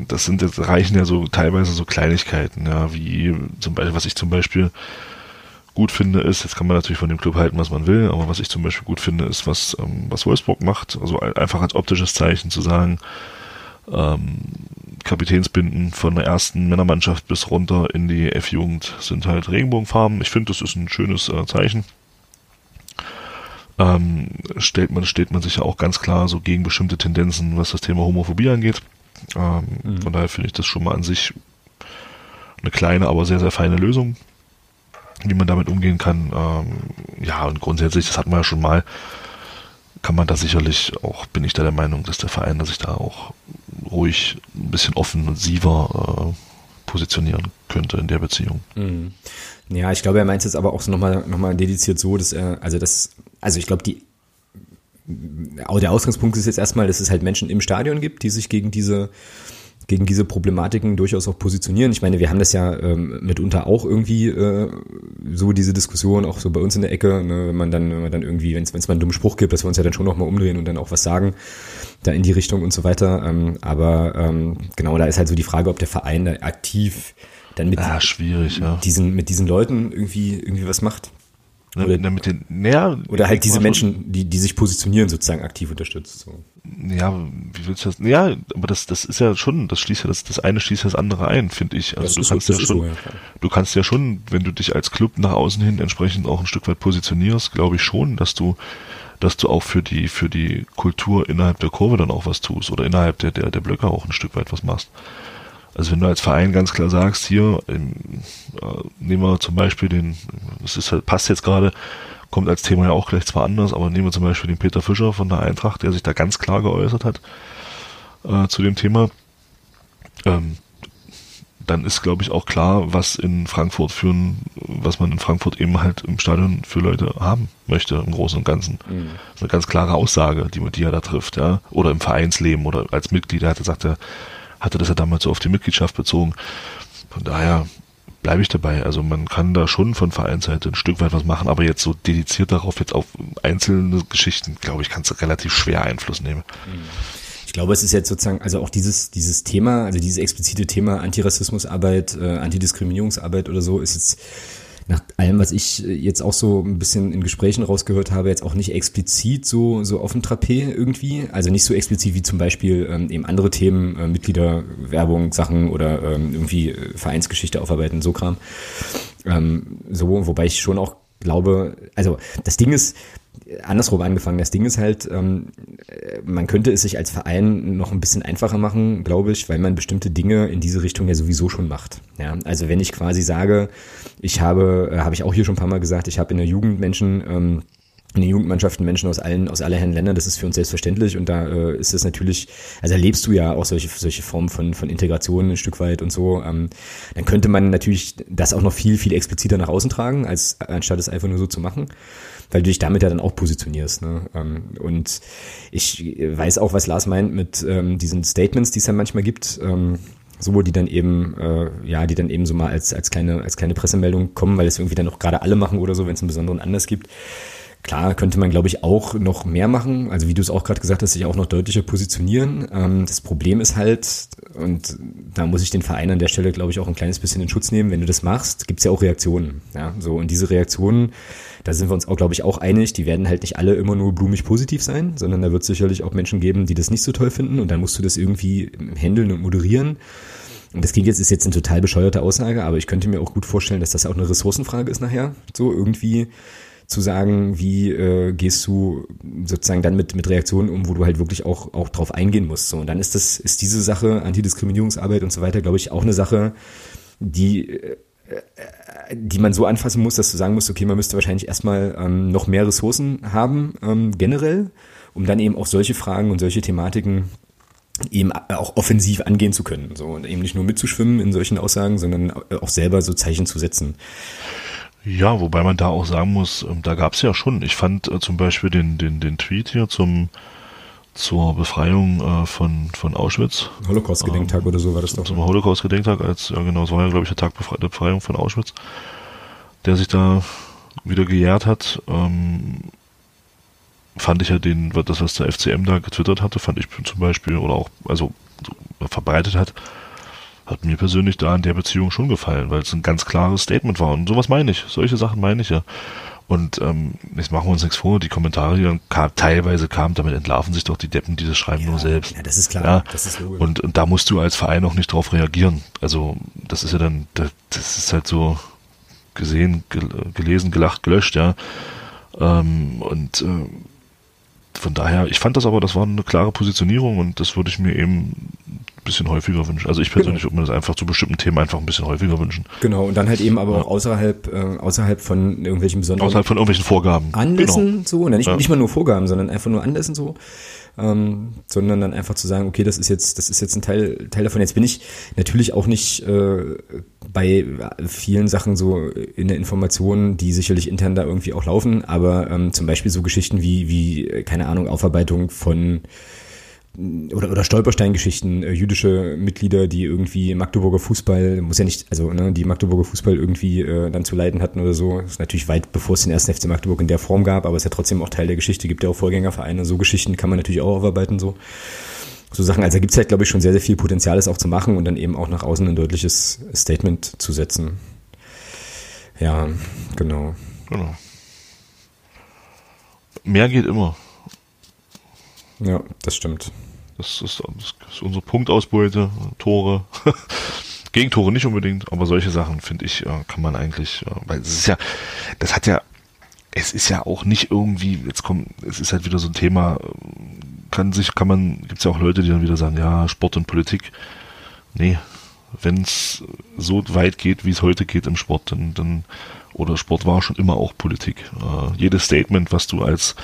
das sind jetzt, reichen ja so teilweise so Kleinigkeiten, ja, wie zum Beispiel, was ich zum Beispiel gut finde, ist, jetzt kann man natürlich von dem Club halten, was man will, aber was ich zum Beispiel gut finde, ist, was, ähm, was Wolfsburg macht. Also einfach als optisches Zeichen zu sagen, ähm, Kapitänsbinden von der ersten Männermannschaft bis runter in die F-Jugend sind halt Regenbogenfarben. Ich finde, das ist ein schönes äh, Zeichen. Ähm, stellt man, steht man sich ja auch ganz klar so gegen bestimmte Tendenzen, was das Thema Homophobie angeht. Ähm, mhm. Von daher finde ich das schon mal an sich eine kleine, aber sehr, sehr feine Lösung wie man damit umgehen kann. Ähm, ja, und grundsätzlich, das hatten wir ja schon mal, kann man da sicherlich auch, bin ich da der Meinung, dass der Verein sich da auch ruhig ein bisschen offensiver äh, positionieren könnte in der Beziehung. Mhm. Ja, ich glaube, er meint es jetzt aber auch so nochmal noch mal dediziert so, dass er, also das, also ich glaube, die der Ausgangspunkt ist jetzt erstmal, dass es halt Menschen im Stadion gibt, die sich gegen diese gegen diese Problematiken durchaus auch positionieren. Ich meine, wir haben das ja ähm, mitunter auch irgendwie äh, so diese Diskussion, auch so bei uns in der Ecke, ne, wenn man dann, wenn man dann irgendwie, wenn es mal einen dummen Spruch gibt, dass wir uns ja dann schon nochmal umdrehen und dann auch was sagen, da in die Richtung und so weiter. Ähm, aber ähm, genau, da ist halt so die Frage, ob der Verein da aktiv dann mit, ah, schwierig, ja. diesen, mit diesen Leuten irgendwie, irgendwie was macht. Ne, oder, ne, mit den, naja, oder halt diese Menschen, die, die sich positionieren, sozusagen aktiv unterstützt. So. Ja, wie willst du das? Ja, aber das, das ist ja schon, das schließt ja das, das eine schließt das andere ein, finde ich. Also das du kannst so, ja schon, so, ja, du kannst ja schon, wenn du dich als Club nach außen hin entsprechend auch ein Stück weit positionierst, glaube ich schon, dass du, dass du auch für die, für die Kultur innerhalb der Kurve dann auch was tust oder innerhalb der, der, der Blöcke auch ein Stück weit was machst. Also wenn du als Verein ganz klar sagst, hier, ähm, äh, nehmen wir zum Beispiel den, das ist halt, passt jetzt gerade, kommt als Thema ja auch gleich zwar anders, aber nehmen wir zum Beispiel den Peter Fischer von der Eintracht, der sich da ganz klar geäußert hat äh, zu dem Thema. Ähm, dann ist, glaube ich, auch klar, was in Frankfurt für ein, was man in Frankfurt eben halt im Stadion für Leute haben möchte, im Großen und Ganzen. Mhm. Das ist eine ganz klare Aussage, die, die er da trifft, ja. Oder im Vereinsleben oder als Mitglied. Er hat gesagt, er hatte das ja damals so auf die Mitgliedschaft bezogen. Von daher bleibe ich dabei. Also man kann da schon von Vereinsseite ein Stück weit was machen, aber jetzt so dediziert darauf, jetzt auf einzelne Geschichten, glaube ich, kannst du relativ schwer Einfluss nehmen. Ich glaube, es ist jetzt sozusagen, also auch dieses, dieses Thema, also dieses explizite Thema Antirassismusarbeit, äh, Antidiskriminierungsarbeit oder so, ist jetzt nach allem, was ich äh, jetzt auch so ein bisschen in Gesprächen rausgehört habe, jetzt auch nicht explizit so, so auf dem Trapé irgendwie. Also nicht so explizit wie zum Beispiel ähm, eben andere Themen, äh, Mitgliederwerbung, Sachen oder ähm, irgendwie äh, Vereinsgeschichte aufarbeiten, so Kram. Ähm, so, wobei ich schon auch glaube, also das Ding ist, andersrum angefangen. Das Ding ist halt, ähm, man könnte es sich als Verein noch ein bisschen einfacher machen, glaube ich, weil man bestimmte Dinge in diese Richtung ja sowieso schon macht. Ja, also wenn ich quasi sage, ich habe, äh, habe ich auch hier schon ein paar Mal gesagt, ich habe in der Jugend Menschen, ähm, in den Jugendmannschaften Menschen aus allen, aus allerhand Ländern, das ist für uns selbstverständlich und da äh, ist es natürlich, also erlebst du ja auch solche, solche Formen von, von Integration ein Stück weit und so, ähm, dann könnte man natürlich das auch noch viel, viel expliziter nach außen tragen, als anstatt es einfach nur so zu machen weil du dich damit ja dann auch positionierst. Ne? Ähm, und ich weiß auch, was Lars meint mit ähm, diesen Statements, die es ja manchmal gibt. Ähm, so, die dann eben, äh, ja, die dann eben so mal als, als kleine, als kleine Pressemeldung kommen, weil es irgendwie dann auch gerade alle machen oder so, wenn es einen besonderen Anlass gibt. Klar könnte man, glaube ich, auch noch mehr machen. Also wie du es auch gerade gesagt hast, sich auch noch deutlicher positionieren. Ähm, das Problem ist halt, und da muss ich den Verein an der Stelle, glaube ich, auch ein kleines bisschen in Schutz nehmen. Wenn du das machst, gibt es ja auch Reaktionen. Ja, so und diese Reaktionen, da sind wir uns auch, glaube ich, auch einig. Die werden halt nicht alle immer nur blumig positiv sein, sondern da wird es sicherlich auch Menschen geben, die das nicht so toll finden. Und dann musst du das irgendwie handeln und moderieren. Und das klingt jetzt, ist jetzt eine total bescheuerte Aussage, aber ich könnte mir auch gut vorstellen, dass das auch eine Ressourcenfrage ist nachher. So irgendwie zu sagen, wie äh, gehst du sozusagen dann mit, mit Reaktionen um, wo du halt wirklich auch, auch drauf eingehen musst. So, und dann ist das, ist diese Sache, Antidiskriminierungsarbeit und so weiter, glaube ich, auch eine Sache, die, äh, die man so anfassen muss, dass du sagen musst, okay, man müsste wahrscheinlich erstmal ähm, noch mehr Ressourcen haben, ähm, generell, um dann eben auch solche Fragen und solche Thematiken eben auch offensiv angehen zu können. So, und eben nicht nur mitzuschwimmen in solchen Aussagen, sondern auch selber so Zeichen zu setzen. Ja, wobei man da auch sagen muss, ähm, da gab es ja schon. Ich fand äh, zum Beispiel den, den, den Tweet hier zum zur Befreiung äh, von, von Auschwitz. Holocaust-Gedenktag ähm, oder so war das doch. Zum Holocaust-Gedenktag, als, ja genau, es war ja, glaube ich, der Tag der Befreiung von Auschwitz, der sich da wieder gejährt hat. Ähm, fand ich ja den, das, was der FCM da getwittert hatte, fand ich zum Beispiel, oder auch, also verbreitet hat, hat mir persönlich da in der Beziehung schon gefallen, weil es ein ganz klares Statement war. Und sowas meine ich. Solche Sachen meine ich ja. Und ähm, jetzt machen wir uns nichts vor, die Kommentare, die dann kam, teilweise kamen, damit entlarven sich doch die Deppen, die das schreiben ja, nur selbst. Ja, das ist klar. Ja? Das ist logisch. Und, und da musst du als Verein auch nicht drauf reagieren. Also das ist ja dann, das, das ist halt so gesehen, gelesen, gelacht, gelöscht, ja. Ähm, und äh, von daher, ich fand das aber, das war eine klare Positionierung und das würde ich mir eben ein bisschen häufiger wünschen. Also ich persönlich genau. würde mir das einfach zu bestimmten Themen einfach ein bisschen häufiger wünschen. Genau, und dann halt eben aber ja. auch außerhalb, äh, außerhalb von irgendwelchen besonderen Außerhalb von irgendwelchen Vorgaben. Anlässen genau. so, und nicht, ja. nicht mal nur Vorgaben, sondern einfach nur Anlässen so ähm, sondern dann einfach zu sagen, okay, das ist jetzt, das ist jetzt ein Teil, Teil davon. Jetzt bin ich natürlich auch nicht äh, bei vielen Sachen so in der Information, die sicherlich intern da irgendwie auch laufen, aber ähm, zum Beispiel so Geschichten wie, wie, keine Ahnung, Aufarbeitung von oder, oder Stolpersteingeschichten, äh, jüdische Mitglieder, die irgendwie Magdeburger Fußball, muss ja nicht, also ne, die Magdeburger Fußball irgendwie äh, dann zu leiden hatten oder so. Das ist natürlich weit bevor es den ersten FC Magdeburg in der Form gab, aber es ist ja trotzdem auch Teil der Geschichte, gibt ja auch Vorgängervereine, so Geschichten kann man natürlich auch aufarbeiten, so. So Sachen, also da gibt es halt, glaube ich, schon sehr, sehr viel Potenzial, das auch zu machen und dann eben auch nach außen ein deutliches Statement zu setzen. Ja, genau. Genau. Mehr geht immer. Ja, das stimmt. Das ist, das ist unsere Punktausbeute, Tore. <laughs> Gegentore nicht unbedingt, aber solche Sachen, finde ich, kann man eigentlich, weil es ist ja, das hat ja, es ist ja auch nicht irgendwie, jetzt kommt, es ist halt wieder so ein Thema, kann sich, kann man, gibt es ja auch Leute, die dann wieder sagen, ja, Sport und Politik. Nee, wenn es so weit geht, wie es heute geht im Sport, dann, dann oder Sport war schon immer auch Politik. Äh, jedes Statement, was du als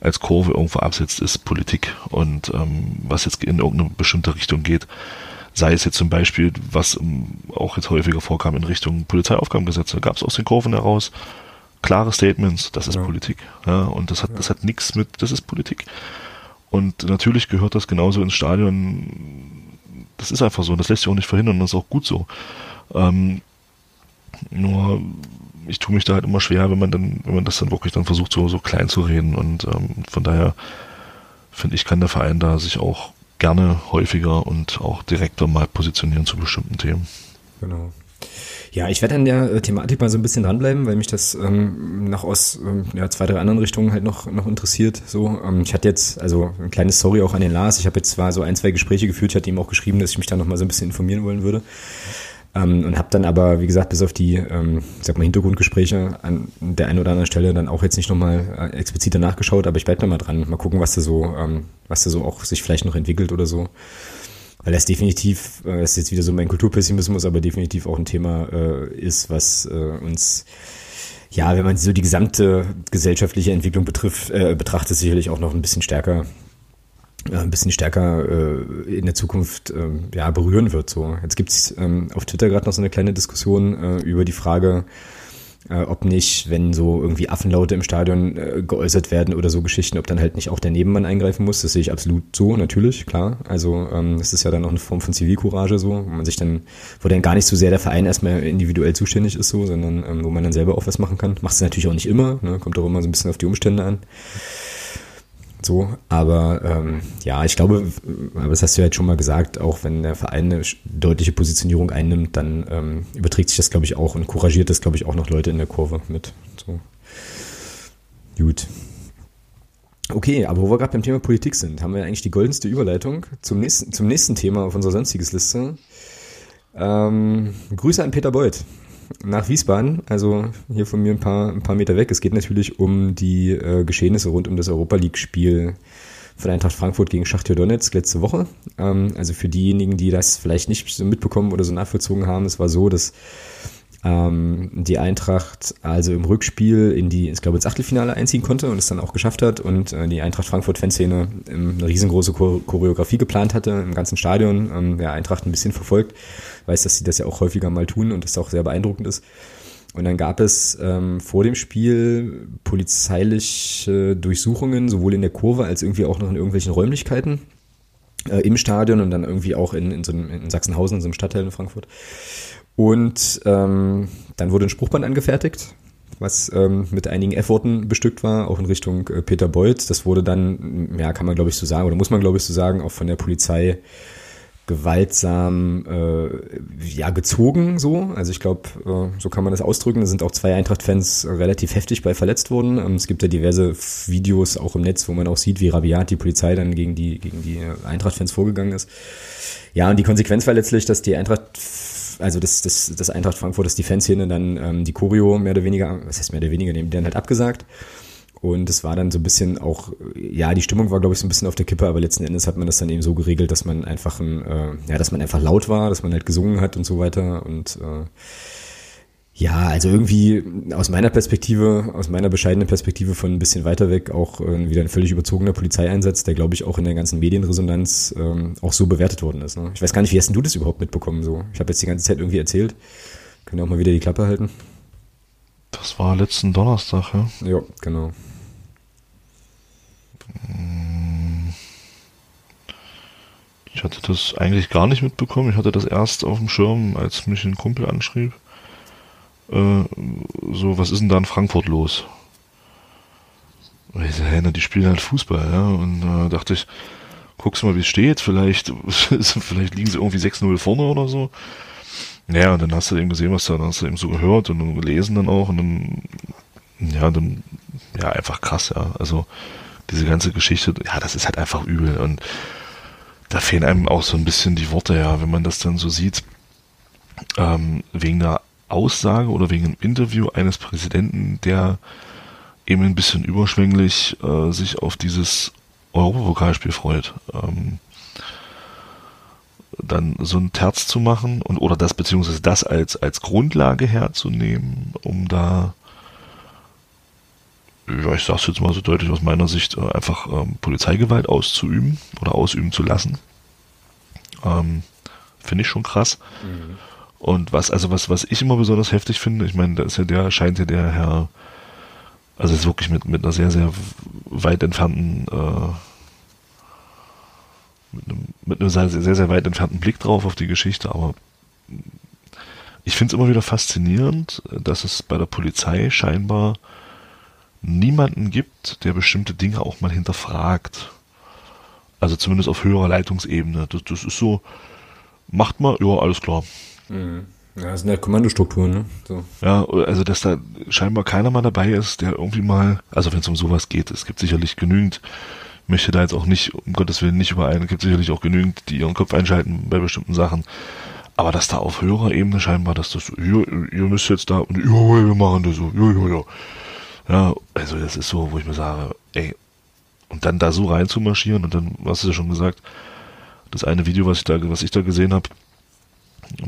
als Kurve irgendwo absetzt, ist Politik. Und ähm, was jetzt in irgendeine bestimmte Richtung geht, sei es jetzt zum Beispiel, was ähm, auch jetzt häufiger vorkam in Richtung Polizeiaufgabengesetze, gab es aus den Kurven heraus klare Statements, das ist ja. Politik. Ja, und das hat, ja. das hat nichts mit, das ist Politik. Und natürlich gehört das genauso ins Stadion. Das ist einfach so, das lässt sich auch nicht verhindern, das ist auch gut so. Ähm, nur ich tue mich da halt immer schwer, wenn man dann, wenn man das dann wirklich dann versucht, so, so klein zu reden. Und ähm, von daher finde ich, kann der Verein da sich auch gerne häufiger und auch direkter mal positionieren zu bestimmten Themen. Genau. Ja, ich werde an der äh, Thematik mal so ein bisschen dranbleiben, weil mich das ähm, noch aus ähm, ja, zwei, drei anderen Richtungen halt noch, noch interessiert. So, ähm, ich hatte jetzt, also ein kleines Sorry auch an den Lars. Ich habe jetzt zwar so ein, zwei Gespräche geführt, ich hatte ihm auch geschrieben, dass ich mich da noch mal so ein bisschen informieren wollen würde. Ähm, und habe dann aber, wie gesagt, bis auf die, ähm, ich sag mal, Hintergrundgespräche an der einen oder anderen Stelle dann auch jetzt nicht nochmal äh, expliziter nachgeschaut, aber ich bleib da mal dran. Mal gucken, was da so, ähm, was da so auch sich vielleicht noch entwickelt oder so. Weil das definitiv, äh, das ist jetzt wieder so mein Kulturpessimismus, aber definitiv auch ein Thema äh, ist, was äh, uns ja, wenn man so die gesamte gesellschaftliche Entwicklung betrifft, äh, betrachtet, sicherlich auch noch ein bisschen stärker ein bisschen stärker äh, in der Zukunft äh, ja, berühren wird. So. Jetzt gibt's ähm, auf Twitter gerade noch so eine kleine Diskussion äh, über die Frage, äh, ob nicht, wenn so irgendwie Affenlaute im Stadion äh, geäußert werden oder so Geschichten, ob dann halt nicht auch der Nebenmann eingreifen muss. Das sehe ich absolut so, natürlich, klar. Also ähm, das ist ja dann auch eine Form von Zivilcourage so, wo man sich dann, wo dann gar nicht so sehr der Verein erstmal individuell zuständig ist so, sondern ähm, wo man dann selber auch was machen kann. Macht es natürlich auch nicht immer, ne? kommt auch immer so ein bisschen auf die Umstände an. So, aber ähm, ja, ich glaube, aber das hast du ja jetzt schon mal gesagt, auch wenn der Verein eine deutliche Positionierung einnimmt, dann ähm, überträgt sich das, glaube ich, auch und couragiert das, glaube ich, auch noch Leute in der Kurve mit. So. Gut. Okay, aber wo wir gerade beim Thema Politik sind, haben wir eigentlich die goldenste Überleitung zum nächsten, zum nächsten Thema auf unserer sonstiges Liste. Ähm, Grüße an Peter Beuth nach Wiesbaden, also hier von mir ein paar, ein paar Meter weg. Es geht natürlich um die äh, Geschehnisse rund um das Europa League-Spiel von Eintracht Frankfurt gegen Schachtja Donetsk letzte Woche. Ähm, also für diejenigen, die das vielleicht nicht so mitbekommen oder so nachvollzogen haben, es war so, dass ähm, die Eintracht also im Rückspiel in die, ich glaube, ins Achtelfinale einziehen konnte und es dann auch geschafft hat und äh, die Eintracht Frankfurt-Fanszene eine riesengroße Choreografie geplant hatte im ganzen Stadion. Ähm, wer Eintracht ein bisschen verfolgt, weiß, dass sie das ja auch häufiger mal tun und das auch sehr beeindruckend ist. Und dann gab es ähm, vor dem Spiel polizeiliche Durchsuchungen, sowohl in der Kurve als irgendwie auch noch in irgendwelchen Räumlichkeiten äh, im Stadion und dann irgendwie auch in, in, so einem, in Sachsenhausen, in so einem Stadtteil in Frankfurt. Und ähm, dann wurde ein Spruchband angefertigt, was ähm, mit einigen F-Worten bestückt war, auch in Richtung äh, Peter Beuth. Das wurde dann, ja, kann man glaube ich so sagen, oder muss man glaube ich so sagen, auch von der Polizei gewaltsam äh, ja gezogen so. Also ich glaube äh, so kann man das ausdrücken. Da sind auch zwei Eintracht-Fans relativ heftig bei verletzt worden. Ähm, es gibt ja diverse Videos auch im Netz wo man auch sieht wie rabiat die Polizei dann gegen die gegen die Eintracht-Fans vorgegangen ist. Ja und die Konsequenz war letztlich dass die Eintracht also das, das, das Eintracht Frankfurt, dass die Fanszene dann ähm, die Choreo mehr oder weniger, was heißt mehr oder weniger, die dann halt abgesagt. Und es war dann so ein bisschen auch, ja, die Stimmung war, glaube ich, so ein bisschen auf der Kippe, aber letzten Endes hat man das dann eben so geregelt, dass man einfach ein, äh, ja, dass man einfach laut war, dass man halt gesungen hat und so weiter. Und äh, ja, also irgendwie aus meiner Perspektive, aus meiner bescheidenen Perspektive von ein bisschen weiter weg auch äh, wieder ein völlig überzogener Polizeieinsatz, der glaube ich auch in der ganzen Medienresonanz ähm, auch so bewertet worden ist. Ne? Ich weiß gar nicht, wie hast denn du das überhaupt mitbekommen? So, ich habe jetzt die ganze Zeit irgendwie erzählt. Können auch mal wieder die Klappe halten? Das war letzten Donnerstag, ja? Ja, genau. Ich hatte das eigentlich gar nicht mitbekommen. Ich hatte das erst auf dem Schirm, als mich ein Kumpel anschrieb. Äh, so, was ist denn da in Frankfurt los? Und ich so, hey, na, die spielen halt Fußball, ja. Und äh, dachte ich, guckst mal, wie es steht. Vielleicht, <laughs> vielleicht liegen sie irgendwie 6-0 vorne oder so. Ja, und dann hast du eben gesehen, was da, dann hast du eben so gehört und gelesen dann auch und dann, ja, dann, ja, einfach krass, ja. Also, diese ganze Geschichte, ja, das ist halt einfach übel und da fehlen einem auch so ein bisschen die Worte, ja, wenn man das dann so sieht, ähm, wegen einer Aussage oder wegen einem Interview eines Präsidenten, der eben ein bisschen überschwänglich äh, sich auf dieses Europapokalspiel freut. Ähm, dann so ein Terz zu machen und oder das beziehungsweise das als als Grundlage herzunehmen, um da ja, ich sag's jetzt mal so deutlich aus meiner Sicht, äh, einfach ähm, Polizeigewalt auszuüben oder ausüben zu lassen. Ähm, finde ich schon krass. Mhm. Und was, also was, was ich immer besonders heftig finde, ich meine, da ist ja der, scheint ja der Herr, also ist wirklich mit, mit einer sehr, sehr weit entfernten, äh, mit einem, mit einem sehr, sehr, weit entfernten Blick drauf auf die Geschichte, aber ich finde es immer wieder faszinierend, dass es bei der Polizei scheinbar niemanden gibt, der bestimmte Dinge auch mal hinterfragt. Also zumindest auf höherer Leitungsebene. Das, das ist so, macht mal, ja, alles klar. Mhm. Ja, das sind halt Kommandostrukturen, ne? So. Ja, also dass da scheinbar keiner mal dabei ist, der irgendwie mal, also wenn es um sowas geht, es gibt sicherlich genügend, möchte da jetzt auch nicht, um Gottes Willen nicht überein, es gibt sicherlich auch genügend, die ihren Kopf einschalten bei bestimmten Sachen. Aber dass da auf höherer Ebene scheinbar, dass das, ihr, ihr müsst jetzt da, ja, wir machen das so, ja, ja, ja. Ja, also das ist so, wo ich mir sage, ey, und dann da so rein zu marschieren und dann, was hast du ja schon gesagt, das eine Video, was ich da, was ich da gesehen habe,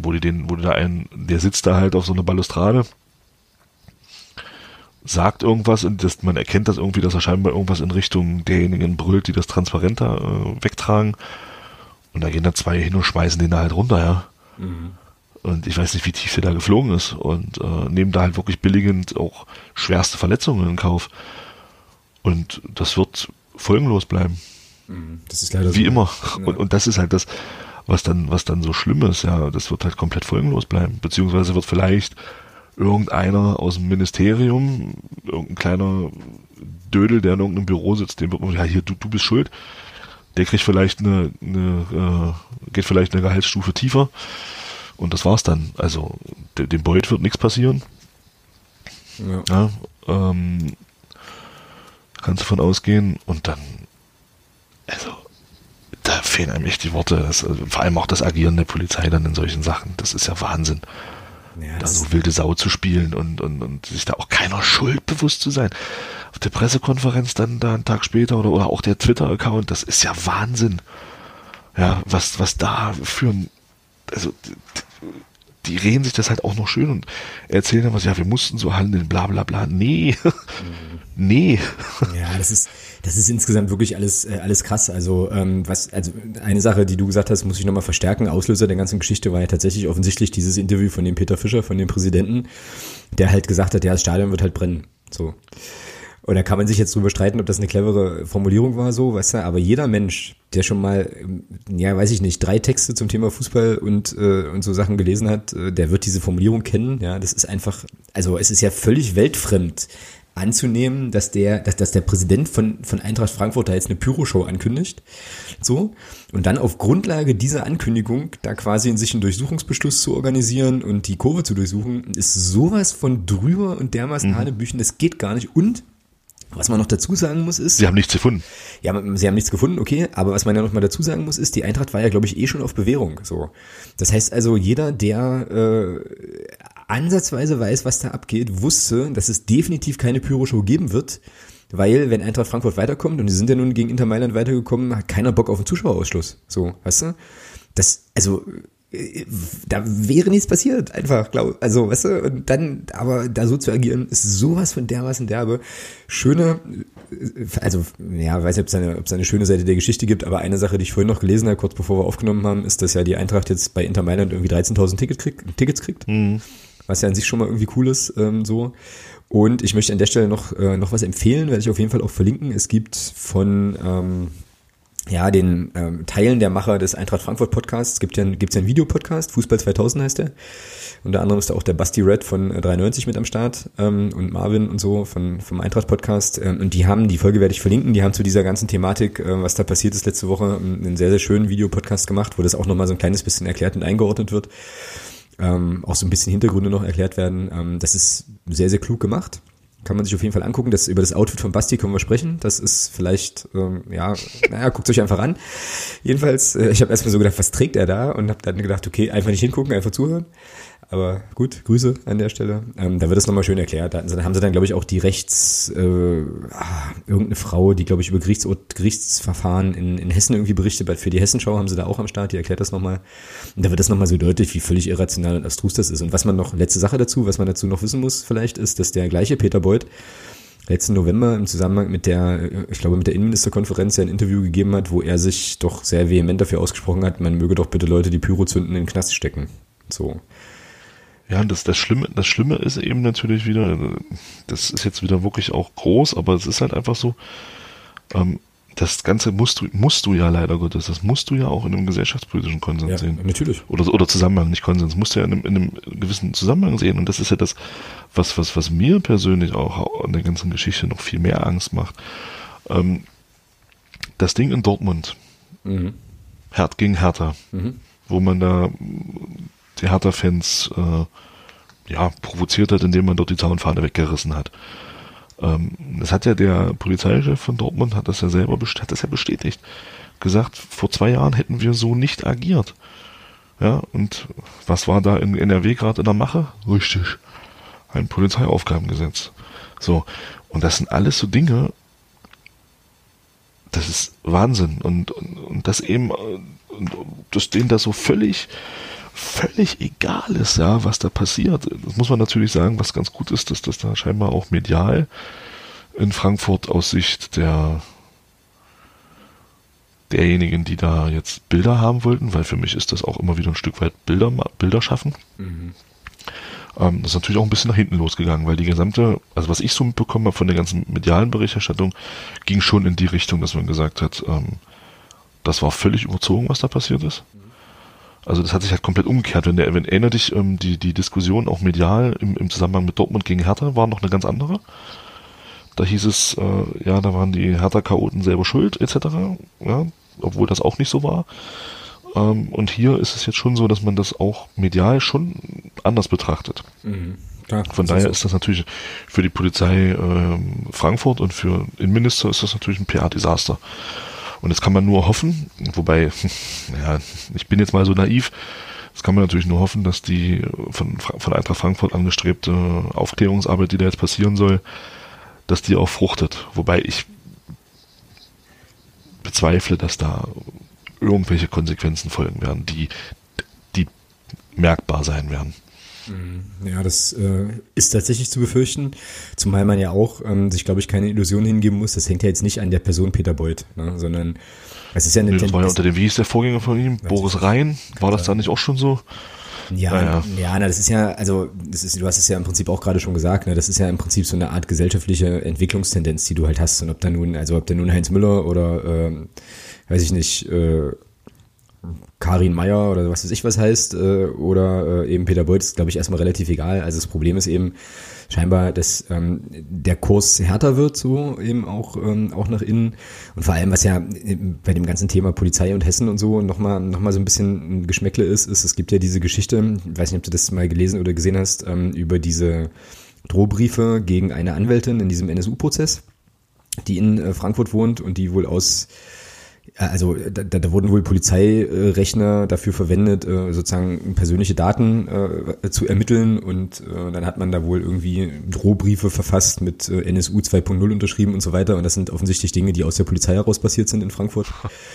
wo die den, wo die da ein, der sitzt da halt auf so einer Balustrade, sagt irgendwas und das, man erkennt das irgendwie, dass er scheinbar irgendwas in Richtung derjenigen brüllt, die das transparenter äh, wegtragen. Und da gehen da zwei hin und schmeißen den da halt runter, ja. Mhm. Und ich weiß nicht, wie tief der da geflogen ist. Und äh, nehmen da halt wirklich billigend auch schwerste Verletzungen in Kauf. Und das wird folgenlos bleiben. Mhm. Das ist leider Wie so. immer. Ja. Und, und das ist halt das, was dann, was dann so schlimm ist. Ja, das wird halt komplett folgenlos bleiben. Beziehungsweise wird vielleicht irgendeiner aus dem Ministerium, irgendein kleiner Dödel, der in irgendeinem Büro sitzt, dem wird man, ja, hier, du, du bist schuld. Der kriegt vielleicht eine, eine äh, geht vielleicht eine Gehaltsstufe tiefer und das war's dann. Also dem Beut wird nichts passieren. Ja. ja ähm, kannst du von ausgehen. Und dann, also, da fehlen einem echt die Worte. Das, also, vor allem auch das Agieren der Polizei dann in solchen Sachen. Das ist ja Wahnsinn. Ja, da so wilde Sau zu spielen und, und, und sich da auch keiner Schuld bewusst zu sein. Auf der Pressekonferenz dann da einen Tag später oder, oder auch der Twitter-Account, das ist ja Wahnsinn. Ja, was, was da für ein, also die reden sich das halt auch noch schön und erzählen dann was, ja, wir mussten so handeln, bla bla bla. Nee. Mhm. <laughs> nee. Ja, das ist, das ist insgesamt wirklich alles, äh, alles krass. Also, ähm, was, also eine Sache, die du gesagt hast, muss ich nochmal verstärken. Auslöser der ganzen Geschichte war ja tatsächlich offensichtlich dieses Interview von dem Peter Fischer, von dem Präsidenten, der halt gesagt hat, ja, das Stadion wird halt brennen. So. Und da kann man sich jetzt drüber streiten, ob das eine clevere Formulierung war, so, weißt du, aber jeder Mensch, der schon mal, ähm, ja, weiß ich nicht, drei Texte zum Thema Fußball und, äh, und so Sachen gelesen hat, äh, der wird diese Formulierung kennen, ja, das ist einfach, also es ist ja völlig weltfremd anzunehmen, dass der, dass, dass der Präsident von, von Eintracht Frankfurt da jetzt eine Pyroshow ankündigt, so, und dann auf Grundlage dieser Ankündigung da quasi in sich einen Durchsuchungsbeschluss zu organisieren und die Kurve zu durchsuchen, ist sowas von drüber und dermaßen mhm. Hanebüchen, das geht gar nicht. Und was man noch dazu sagen muss ist. Sie haben nichts gefunden. Ja, sie haben nichts gefunden, okay. Aber was man ja noch mal dazu sagen muss ist, die Eintracht war ja, glaube ich, eh schon auf Bewährung. So, das heißt also, jeder, der äh, ansatzweise weiß, was da abgeht, wusste, dass es definitiv keine Pyroshow geben wird, weil wenn Eintracht Frankfurt weiterkommt und die sind ja nun gegen Inter Mailand weitergekommen, hat keiner Bock auf einen Zuschauerausschluss. So, weißt du? Das, also da wäre nichts passiert, einfach, glaub, also, weißt du, und dann, aber da so zu agieren, ist sowas von dermaßen derbe. Schöne, also, ja, weiß nicht, ob es eine, ob es eine schöne Seite der Geschichte gibt, aber eine Sache, die ich vorhin noch gelesen habe, kurz bevor wir aufgenommen haben, ist, dass ja die Eintracht jetzt bei Inter Mailand irgendwie 13.000 Ticket kriegt, Tickets kriegt, mhm. was ja an sich schon mal irgendwie cool ist, ähm, so. Und ich möchte an der Stelle noch, äh, noch was empfehlen, werde ich auf jeden Fall auch verlinken. Es gibt von, ähm, ja, den ähm, Teilen der Macher des Eintracht Frankfurt Podcasts. Gibt ja, gibt's ja einen Videopodcast, Fußball 2000 heißt der. Unter anderem ist da auch der Basti Red von 93 mit am Start ähm, und Marvin und so von, vom Eintracht Podcast. Ähm, und die haben, die Folge werde ich verlinken, die haben zu dieser ganzen Thematik, äh, was da passiert ist letzte Woche, einen sehr, sehr schönen Videopodcast gemacht, wo das auch nochmal so ein kleines bisschen erklärt und eingeordnet wird. Ähm, auch so ein bisschen Hintergründe noch erklärt werden. Ähm, das ist sehr, sehr klug gemacht kann man sich auf jeden Fall angucken. Das, über das Outfit von Basti können wir sprechen. Das ist vielleicht, ähm, ja, naja, guckt euch einfach an. Jedenfalls, äh, ich habe erstmal so gedacht, was trägt er da? Und habe dann gedacht, okay, einfach nicht hingucken, einfach zuhören. Aber gut, Grüße an der Stelle. Ähm, da wird es nochmal schön erklärt. Da haben sie dann, glaube ich, auch die Rechts, äh, ah, irgendeine Frau, die, glaube ich, über Gerichtsort, Gerichtsverfahren in, in Hessen irgendwie berichtet, für die Hessenschau haben sie da auch am Start, die erklärt das nochmal. Und da wird das nochmal so deutlich, wie völlig irrational und abstrus das ist. Und was man noch, letzte Sache dazu, was man dazu noch wissen muss vielleicht, ist, dass der gleiche Peter Beuth letzten November im Zusammenhang mit der, ich glaube, mit der Innenministerkonferenz ja ein Interview gegeben hat, wo er sich doch sehr vehement dafür ausgesprochen hat, man möge doch bitte Leute, die Pyro zünden, in den Knast stecken. So. Ja, das, das Schlimme, das Schlimme ist eben natürlich wieder, das ist jetzt wieder wirklich auch groß, aber es ist halt einfach so, ähm, das Ganze musst du, musst du ja leider Gottes, das musst du ja auch in einem gesellschaftspolitischen Konsens ja, sehen. Natürlich. Oder, oder Zusammenhang, nicht Konsens, musst du ja in einem, in einem gewissen Zusammenhang sehen. Und das ist ja das, was, was, was mir persönlich auch an der ganzen Geschichte noch viel mehr Angst macht. Ähm, das Ding in Dortmund, mhm. Herd gegen Hertha, mhm. wo man da die Hertha-Fans äh, ja, provoziert hat, indem man dort die Zaunfahne weggerissen hat. Ähm, das hat ja der Polizeichef von Dortmund, hat das ja selber hat das ja bestätigt. Gesagt, vor zwei Jahren hätten wir so nicht agiert. Ja, und was war da in NRW gerade in der Mache? Richtig. Ein Polizeiaufgabengesetz. So. Und das sind alles so Dinge, das ist Wahnsinn. Und, und, und das eben, äh, dass denen das so völlig, völlig egal ist, ja, was da passiert. Das muss man natürlich sagen, was ganz gut ist, dass das da scheinbar auch medial in Frankfurt aus Sicht der derjenigen, die da jetzt Bilder haben wollten, weil für mich ist das auch immer wieder ein Stück weit Bilder, Bilder schaffen. Mhm. Ähm, das ist natürlich auch ein bisschen nach hinten losgegangen, weil die gesamte, also was ich so mitbekommen habe von der ganzen medialen Berichterstattung, ging schon in die Richtung, dass man gesagt hat, ähm, das war völlig überzogen, was da passiert ist. Mhm. Also das hat sich halt komplett umgekehrt. Wenn der, wenn erinnert dich, ähm, die, die Diskussion auch medial im, im Zusammenhang mit Dortmund gegen Hertha war noch eine ganz andere. Da hieß es, äh, ja, da waren die Hertha-Chaoten selber schuld, etc. Ja, obwohl das auch nicht so war. Ähm, und hier ist es jetzt schon so, dass man das auch medial schon anders betrachtet. Mhm. Ja, Von daher so. ist das natürlich für die Polizei äh, Frankfurt und für Innenminister ist das natürlich ein PR-Desaster. Und jetzt kann man nur hoffen, wobei, <laughs> ja, ich bin jetzt mal so naiv, jetzt kann man natürlich nur hoffen, dass die von, von Eintracht Frankfurt angestrebte Aufklärungsarbeit, die da jetzt passieren soll, dass die auch fruchtet. Wobei ich bezweifle, dass da irgendwelche Konsequenzen folgen werden, die, die merkbar sein werden. Mhm. Ja, das äh, ist tatsächlich zu befürchten, zumal man ja auch ähm, sich, glaube ich, keine Illusion hingeben muss. Das hängt ja jetzt nicht an der Person Peter Beuth, ne, sondern es ist ja eine nee, Das war ja unter dem, wie hieß der Vorgänger von ihm? Boris Rhein? War das da nicht auch schon so? Ja, naja. ja, na, das ist ja, also das ist, du hast es ja im Prinzip auch gerade schon gesagt, ne, das ist ja im Prinzip so eine Art gesellschaftliche Entwicklungstendenz, die du halt hast. Und ob da nun, also ob da nun Heinz Müller oder ähm, weiß ich nicht, äh, Karin Meyer oder was weiß ich was heißt, äh, oder äh, eben Peter Beuth ist, glaube ich, erstmal relativ egal. Also das Problem ist eben scheinbar, dass ähm, der Kurs härter wird, so eben auch, ähm, auch nach innen. Und vor allem, was ja bei dem ganzen Thema Polizei und Hessen und so nochmal noch mal so ein bisschen ein Geschmäckle ist, ist, es gibt ja diese Geschichte, ich weiß nicht, ob du das mal gelesen oder gesehen hast, ähm, über diese Drohbriefe gegen eine Anwältin in diesem NSU-Prozess, die in äh, Frankfurt wohnt und die wohl aus also da, da wurden wohl Polizeirechner dafür verwendet, äh, sozusagen persönliche Daten äh, zu ermitteln und äh, dann hat man da wohl irgendwie Drohbriefe verfasst mit NSU 2.0 unterschrieben und so weiter und das sind offensichtlich Dinge, die aus der Polizei heraus passiert sind in Frankfurt.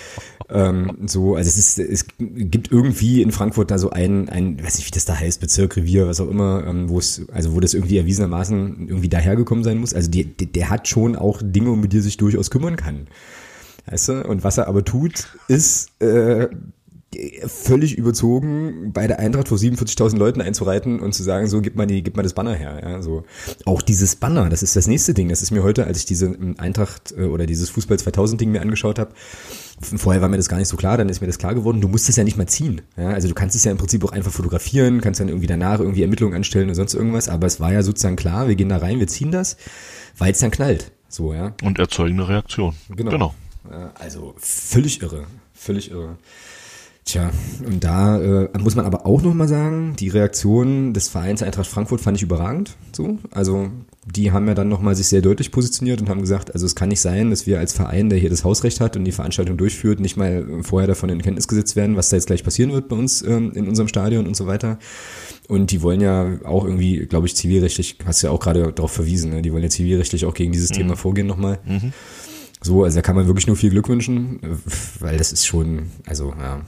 <laughs> ähm, so, also es ist, es gibt irgendwie in Frankfurt da so ein, ein, weiß nicht, wie das da heißt, Bezirk, Revier, was auch immer, ähm, wo es, also wo das irgendwie erwiesenermaßen irgendwie dahergekommen sein muss. Also die, die, der hat schon auch Dinge, um die er sich durchaus kümmern kann. Weißt du? Und was er aber tut, ist äh, völlig überzogen, bei der Eintracht vor 47.000 Leuten einzureiten und zu sagen, so, gib mal, die, gib mal das Banner her. Ja, so. Auch dieses Banner, das ist das nächste Ding. Das ist mir heute, als ich diese Eintracht äh, oder dieses Fußball 2000 Ding mir angeschaut habe, vorher war mir das gar nicht so klar, dann ist mir das klar geworden, du musst es ja nicht mal ziehen. Ja, also du kannst es ja im Prinzip auch einfach fotografieren, kannst dann irgendwie danach irgendwie Ermittlungen anstellen oder sonst irgendwas, aber es war ja sozusagen klar, wir gehen da rein, wir ziehen das, weil es dann knallt. So, ja. Und erzeugen eine Reaktion. Genau. genau. Also völlig irre, völlig irre. Tja, und da äh, muss man aber auch nochmal sagen, die Reaktion des Vereins Eintracht Frankfurt fand ich überragend. So, also die haben ja dann nochmal sich sehr deutlich positioniert und haben gesagt, also es kann nicht sein, dass wir als Verein, der hier das Hausrecht hat und die Veranstaltung durchführt, nicht mal vorher davon in Kenntnis gesetzt werden, was da jetzt gleich passieren wird bei uns ähm, in unserem Stadion und so weiter. Und die wollen ja auch irgendwie, glaube ich, zivilrechtlich, hast du ja auch gerade darauf verwiesen, ne? die wollen ja zivilrechtlich auch gegen dieses mhm. Thema vorgehen nochmal. Mhm. So, also da kann man wirklich nur viel Glück wünschen, weil das ist schon, also ja,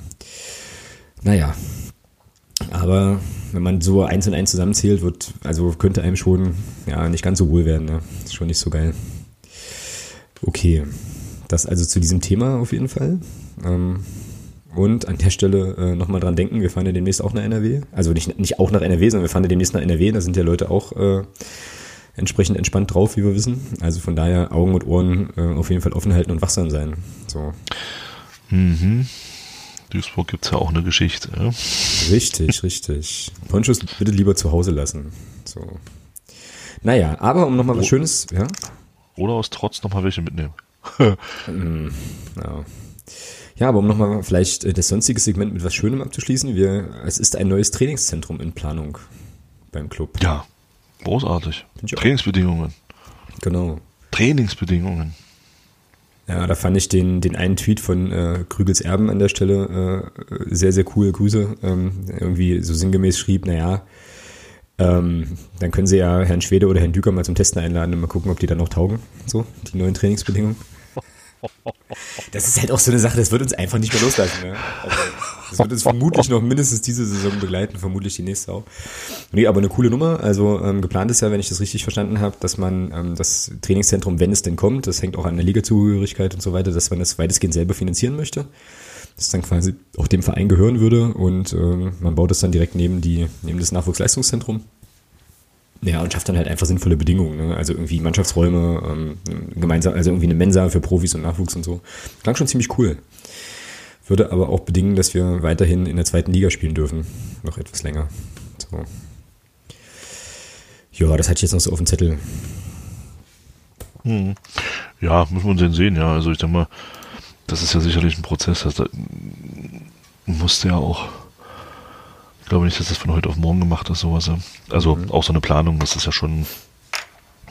naja. Aber wenn man so eins und eins zusammenzählt, wird, also könnte einem schon, ja, nicht ganz so wohl werden, ne? Ist schon nicht so geil. Okay. Das also zu diesem Thema auf jeden Fall. Ähm, und an der Stelle äh, nochmal dran denken, wir fahren ja demnächst auch nach NRW. Also nicht, nicht auch nach NRW, sondern wir fahren ja demnächst nach NRW. Da sind ja Leute auch äh, entsprechend entspannt drauf, wie wir wissen. Also von daher Augen und Ohren äh, auf jeden Fall offen halten und wachsam sein. So. Mhm. Duisburg gibt es ja auch eine Geschichte. Ja? Richtig, richtig. Ponchos bitte lieber zu Hause lassen. So. Naja, aber um nochmal was Schönes, ja? Oder aus Trotz nochmal welche mitnehmen. <laughs> mm, ja. ja, aber um nochmal vielleicht äh, das sonstige Segment mit was Schönem abzuschließen, wir, es ist ein neues Trainingszentrum in Planung beim Club. Ja, Großartig. Trainingsbedingungen. Genau. Trainingsbedingungen. Ja, da fand ich den, den einen Tweet von äh, Krügels Erben an der Stelle äh, sehr, sehr cool. Grüße. Ähm, irgendwie so sinngemäß schrieb, naja, ähm, dann können sie ja Herrn Schwede oder Herrn Düker mal zum Testen einladen und mal gucken, ob die dann noch taugen. So, die neuen Trainingsbedingungen. <laughs> Das ist halt auch so eine Sache, das wird uns einfach nicht mehr loslassen. Ne? Also, das wird uns vermutlich noch mindestens diese Saison begleiten, vermutlich die nächste auch. Nee, aber eine coole Nummer. Also ähm, geplant ist ja, wenn ich das richtig verstanden habe, dass man ähm, das Trainingszentrum, wenn es denn kommt, das hängt auch an der Ligazugehörigkeit und so weiter, dass man das weitestgehend selber finanzieren möchte. Das dann quasi auch dem Verein gehören würde und ähm, man baut es dann direkt neben die neben das Nachwuchsleistungszentrum. Ja, und schafft dann halt einfach sinnvolle Bedingungen. Ne? Also irgendwie Mannschaftsräume, ähm, gemeinsam, also irgendwie eine Mensa für Profis und Nachwuchs und so. Klang schon ziemlich cool. Würde aber auch bedingen, dass wir weiterhin in der zweiten Liga spielen dürfen. Noch etwas länger. So. Ja, das hatte ich jetzt noch so auf dem Zettel. Hm. Ja, muss man sehen, ja. Also ich denke mal, das ist ja sicherlich ein Prozess. Das musste ja auch ich glaube nicht, dass das von heute auf morgen gemacht ist, sowas. Also mhm. auch so eine Planung, das ist ja schon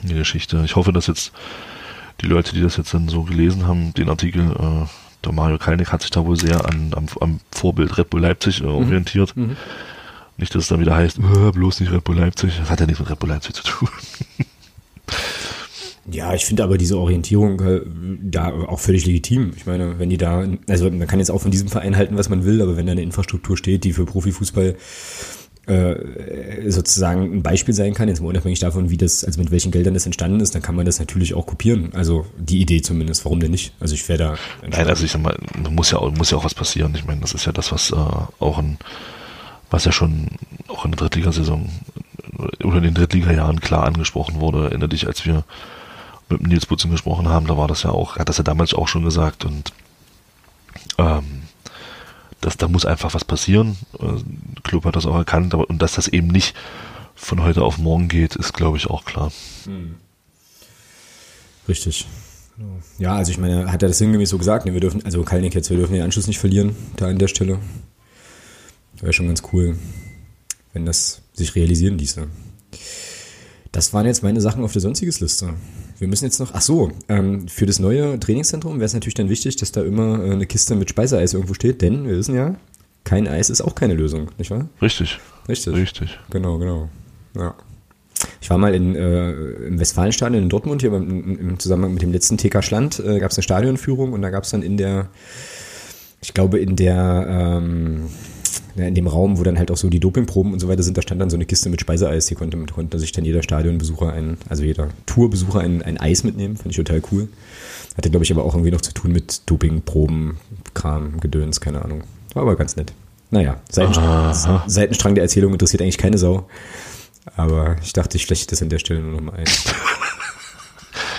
eine Geschichte. Ich hoffe, dass jetzt die Leute, die das jetzt dann so gelesen haben, den Artikel, äh, der Mario Kalnick hat sich da wohl sehr an, am, am Vorbild Red Bull Leipzig äh, mhm. orientiert. Mhm. Nicht, dass es dann wieder heißt, äh, bloß nicht Red Bull Leipzig. Das hat ja nichts mit Red Bull Leipzig zu tun. <laughs> Ja, ich finde aber diese Orientierung äh, da auch völlig legitim. Ich meine, wenn die da, also man kann jetzt auch von diesem Verein halten, was man will, aber wenn da eine Infrastruktur steht, die für Profifußball äh, sozusagen ein Beispiel sein kann, jetzt mal unabhängig davon, wie das, also mit welchen Geldern das entstanden ist, dann kann man das natürlich auch kopieren. Also die Idee zumindest, warum denn nicht? Also ich wäre da. Nein, also ich sag mal, muss ja auch, muss ja auch was passieren. Ich meine, das ist ja das, was äh, auch ein, was ja schon auch in der Drittligasaison oder in den Drittliga-Jahren klar angesprochen wurde. Erinnere dich, als wir mit Nils Butzen gesprochen haben, da war das ja auch, hat das ja damals auch schon gesagt und ähm, das, da muss einfach was passieren. Der äh, Club hat das auch erkannt, aber und dass das eben nicht von heute auf morgen geht, ist glaube ich auch klar. Hm. Richtig. Ja, also ich meine, hat er das sinngemäß so gesagt, wir dürfen, also Kalnick jetzt, wir dürfen den Anschluss nicht verlieren, da an der Stelle. Wäre schon ganz cool, wenn das sich realisieren ließe. Das waren jetzt meine Sachen auf der sonstiges Liste. Wir müssen jetzt noch, ach so, ähm, für das neue Trainingszentrum wäre es natürlich dann wichtig, dass da immer äh, eine Kiste mit Speiseeis irgendwo steht, denn wir wissen ja, kein Eis ist auch keine Lösung, nicht wahr? Richtig. Richtig. Richtig. Genau, genau. Ja. Ich war mal in, äh, im Westfalenstadion in Dortmund, hier beim, im Zusammenhang mit dem letzten TK Schland, äh, gab es eine Stadionführung und da gab es dann in der, ich glaube in der, ähm, in dem Raum, wo dann halt auch so die Dopingproben und so weiter sind, da stand dann so eine Kiste mit Speiseeis. Hier konnte, konnte sich dann jeder Stadionbesucher ein, also jeder Tourbesucher ein, ein Eis mitnehmen. Fand ich total cool. Hatte, glaube ich, aber auch irgendwie noch zu tun mit Dopingproben, Kram, Gedöns, keine Ahnung. War aber ganz nett. Naja, Seitenstrang, Seitenstrang der Erzählung interessiert eigentlich keine Sau. Aber ich dachte, ich fläche das an der Stelle nur noch mal ein. <laughs>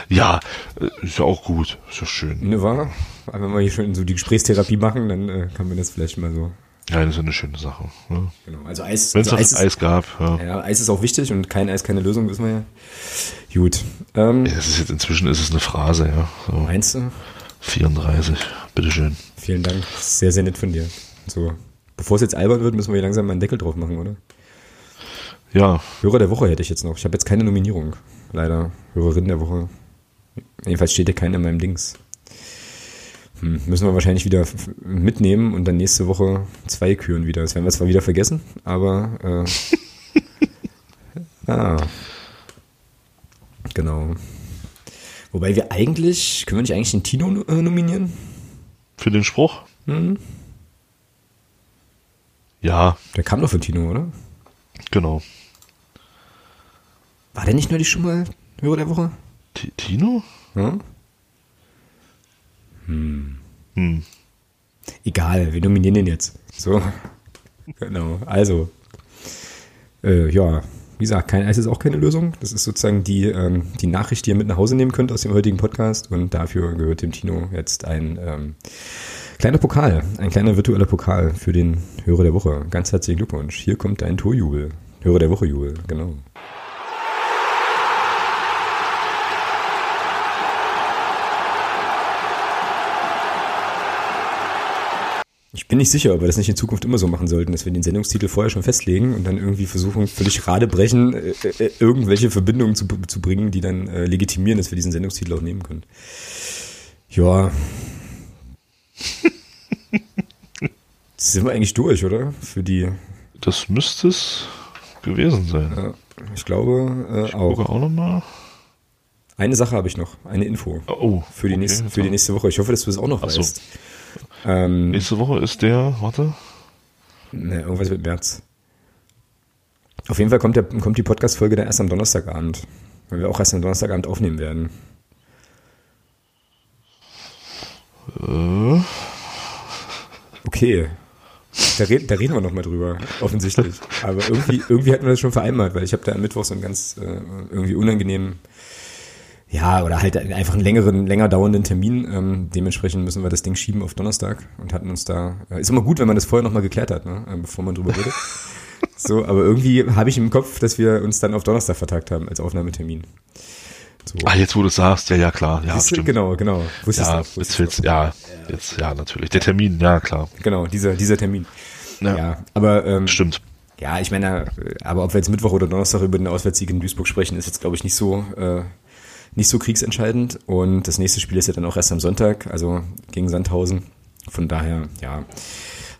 Ja, äh, ist ja auch gut. Ist ja schön. Ne, war? Aber wenn wir hier schon so die Gesprächstherapie machen, dann äh, kann man das vielleicht mal so. Ja, das ist eine schöne Sache. Ne? Genau. Also Eis, Wenn es also Eis, ist, Eis gab, ja. ja, Eis ist auch wichtig und kein Eis, keine Lösung, wissen wir ja. Gut. Ähm, Das ist jetzt inzwischen ist es eine Phrase, ja. So, meinst du? 34. Bitteschön. Vielen Dank. Sehr, sehr nett von dir. So. Bevor es jetzt albern wird, müssen wir hier langsam mal einen Deckel drauf machen, oder? Ja, Hörer der Woche hätte ich jetzt noch. Ich habe jetzt keine Nominierung. Leider. Hörerin der Woche. Jedenfalls steht ja keine in meinem Dings. Hm, müssen wir wahrscheinlich wieder mitnehmen und dann nächste Woche zwei küren wieder. Das werden wir zwar wieder vergessen, aber äh, <laughs> ah. Genau. Wobei wir eigentlich, können wir nicht eigentlich den Tino no- äh, nominieren? für den Spruch? Hm? Ja, Der kam doch von Tino, oder? genau. War der nicht neulich schon mal Hörer der Woche? Ti- Tino? Ja? Hm. Egal, wir nominieren den jetzt. So. <laughs> Genau. Also. Äh, ja, wie gesagt, kein Eis ist auch keine Lösung. Das ist sozusagen die, ähm, die Nachricht, die ihr mit nach Hause nehmen könnt aus dem heutigen Podcast. Und dafür gehört dem Tino jetzt ein ähm, kleiner Pokal, ein kleiner virtueller Pokal für den Hörer der Woche. Ganz herzlichen Glückwunsch. Hier kommt dein Torjubel. Hörer der Woche Jubel, genau. Ich bin nicht sicher, ob wir das nicht in Zukunft immer so machen sollten, dass wir den Sendungstitel vorher schon festlegen und dann irgendwie versuchen, völlig radebrechen, äh, äh, irgendwelche Verbindungen zu, zu bringen, die dann äh, legitimieren, dass wir diesen Sendungstitel auch nehmen können. Ja. Sind wir eigentlich durch, oder? Für die, Das müsste es gewesen sein. äh, ich glaube, äh, Ich gucke auch. auch nochmal. Eine Sache habe ich noch, eine Info Oh, für die, okay, nächste, für die noch. nächste Woche. Ich hoffe, dass du es auch noch Ach so. Ähm, Nächste Woche ist der, warte. Ne, irgendwas mit März. Auf jeden Fall kommt, der, kommt die Podcast-Folge dann erst am Donnerstagabend. Weil wir auch erst am Donnerstagabend aufnehmen werden. Äh, Okay. Da, red, da reden wir nochmal drüber, offensichtlich. Aber irgendwie, irgendwie hatten wir das schon vereinbart, weil ich habe da am Mittwoch so einen ganz äh, irgendwie unangenehmen, ja, oder halt einfach einen längeren, länger dauernden Termin. Ähm, dementsprechend müssen wir das Ding schieben auf Donnerstag und hatten uns da. Äh, ist immer gut, wenn man das vorher nochmal geklärt hat, ne? äh, bevor man drüber redet. <laughs> so, aber irgendwie habe ich im Kopf, dass wir uns dann auf Donnerstag vertagt haben als Aufnahmetermin. So. ah, jetzt wo du es sagst, ja, ja, klar. Ja, Siehst stimmt. Genau, genau. Wusstest Ja, du, jetzt wusstest willst, ja, jetzt, ja, natürlich. Der Termin, ja, klar. Genau, dieser, dieser Termin. Ja, Ja, aber ähm, stimmt. Ja, ich meine, aber ob wir jetzt Mittwoch oder Donnerstag über den Auswärtssieg in Duisburg sprechen, ist jetzt, glaube ich, nicht so, äh, nicht so kriegsentscheidend. Und das nächste Spiel ist ja dann auch erst am Sonntag, also gegen Sandhausen. Von daher, ja.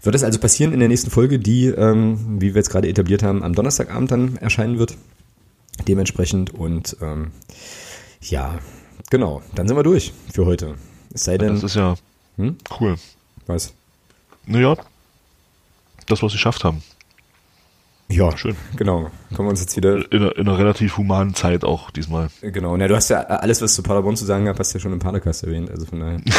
Wird es also passieren in der nächsten Folge, die, ähm, wie wir jetzt gerade etabliert haben, am Donnerstagabend dann erscheinen wird. Dementsprechend und ähm, ja, genau, dann sind wir durch für heute. Es sei denn, Das ist ja Hm? cool. was? Naja, das, was sie geschafft haben. Ja, Schön. genau. Können wir uns jetzt wieder In einer, in einer relativ humanen Zeit auch diesmal. Genau, na, du hast ja alles, was zu Paderborn zu sagen gab, hast du ja schon im Padercast erwähnt, also von daher. <laughs>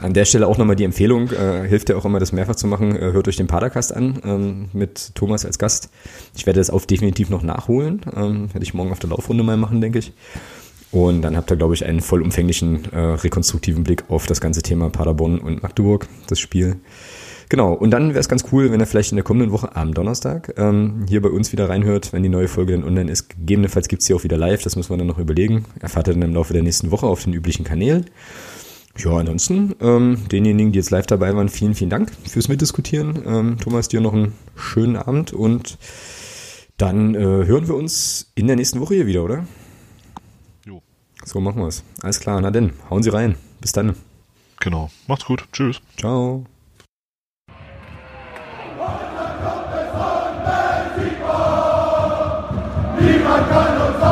An der Stelle auch nochmal die Empfehlung, äh, hilft ja auch immer, das mehrfach zu machen, äh, hört euch den Padercast an, ähm, mit Thomas als Gast. Ich werde das auf definitiv noch nachholen, ähm, werde ich morgen auf der Laufrunde mal machen, denke ich. Und dann habt ihr, glaube ich, einen vollumfänglichen, äh, rekonstruktiven Blick auf das ganze Thema Paderborn und Magdeburg, das Spiel. Genau, und dann wäre es ganz cool, wenn er vielleicht in der kommenden Woche am Donnerstag ähm, hier bei uns wieder reinhört, wenn die neue Folge dann online ist. Gegebenenfalls gibt's sie auch wieder live, das müssen wir dann noch überlegen. Erfahrt ihr dann im Laufe der nächsten Woche auf den üblichen Kanälen. Ja, ansonsten, ähm, denjenigen, die jetzt live dabei waren, vielen, vielen Dank fürs Mitdiskutieren. Ähm, Thomas, dir noch einen schönen Abend und dann äh, hören wir uns in der nächsten Woche hier wieder, oder? Jo. So machen wir's. Alles klar, na denn, hauen Sie rein. Bis dann. Genau. Macht's gut. Tschüss. Ciao. y marcaron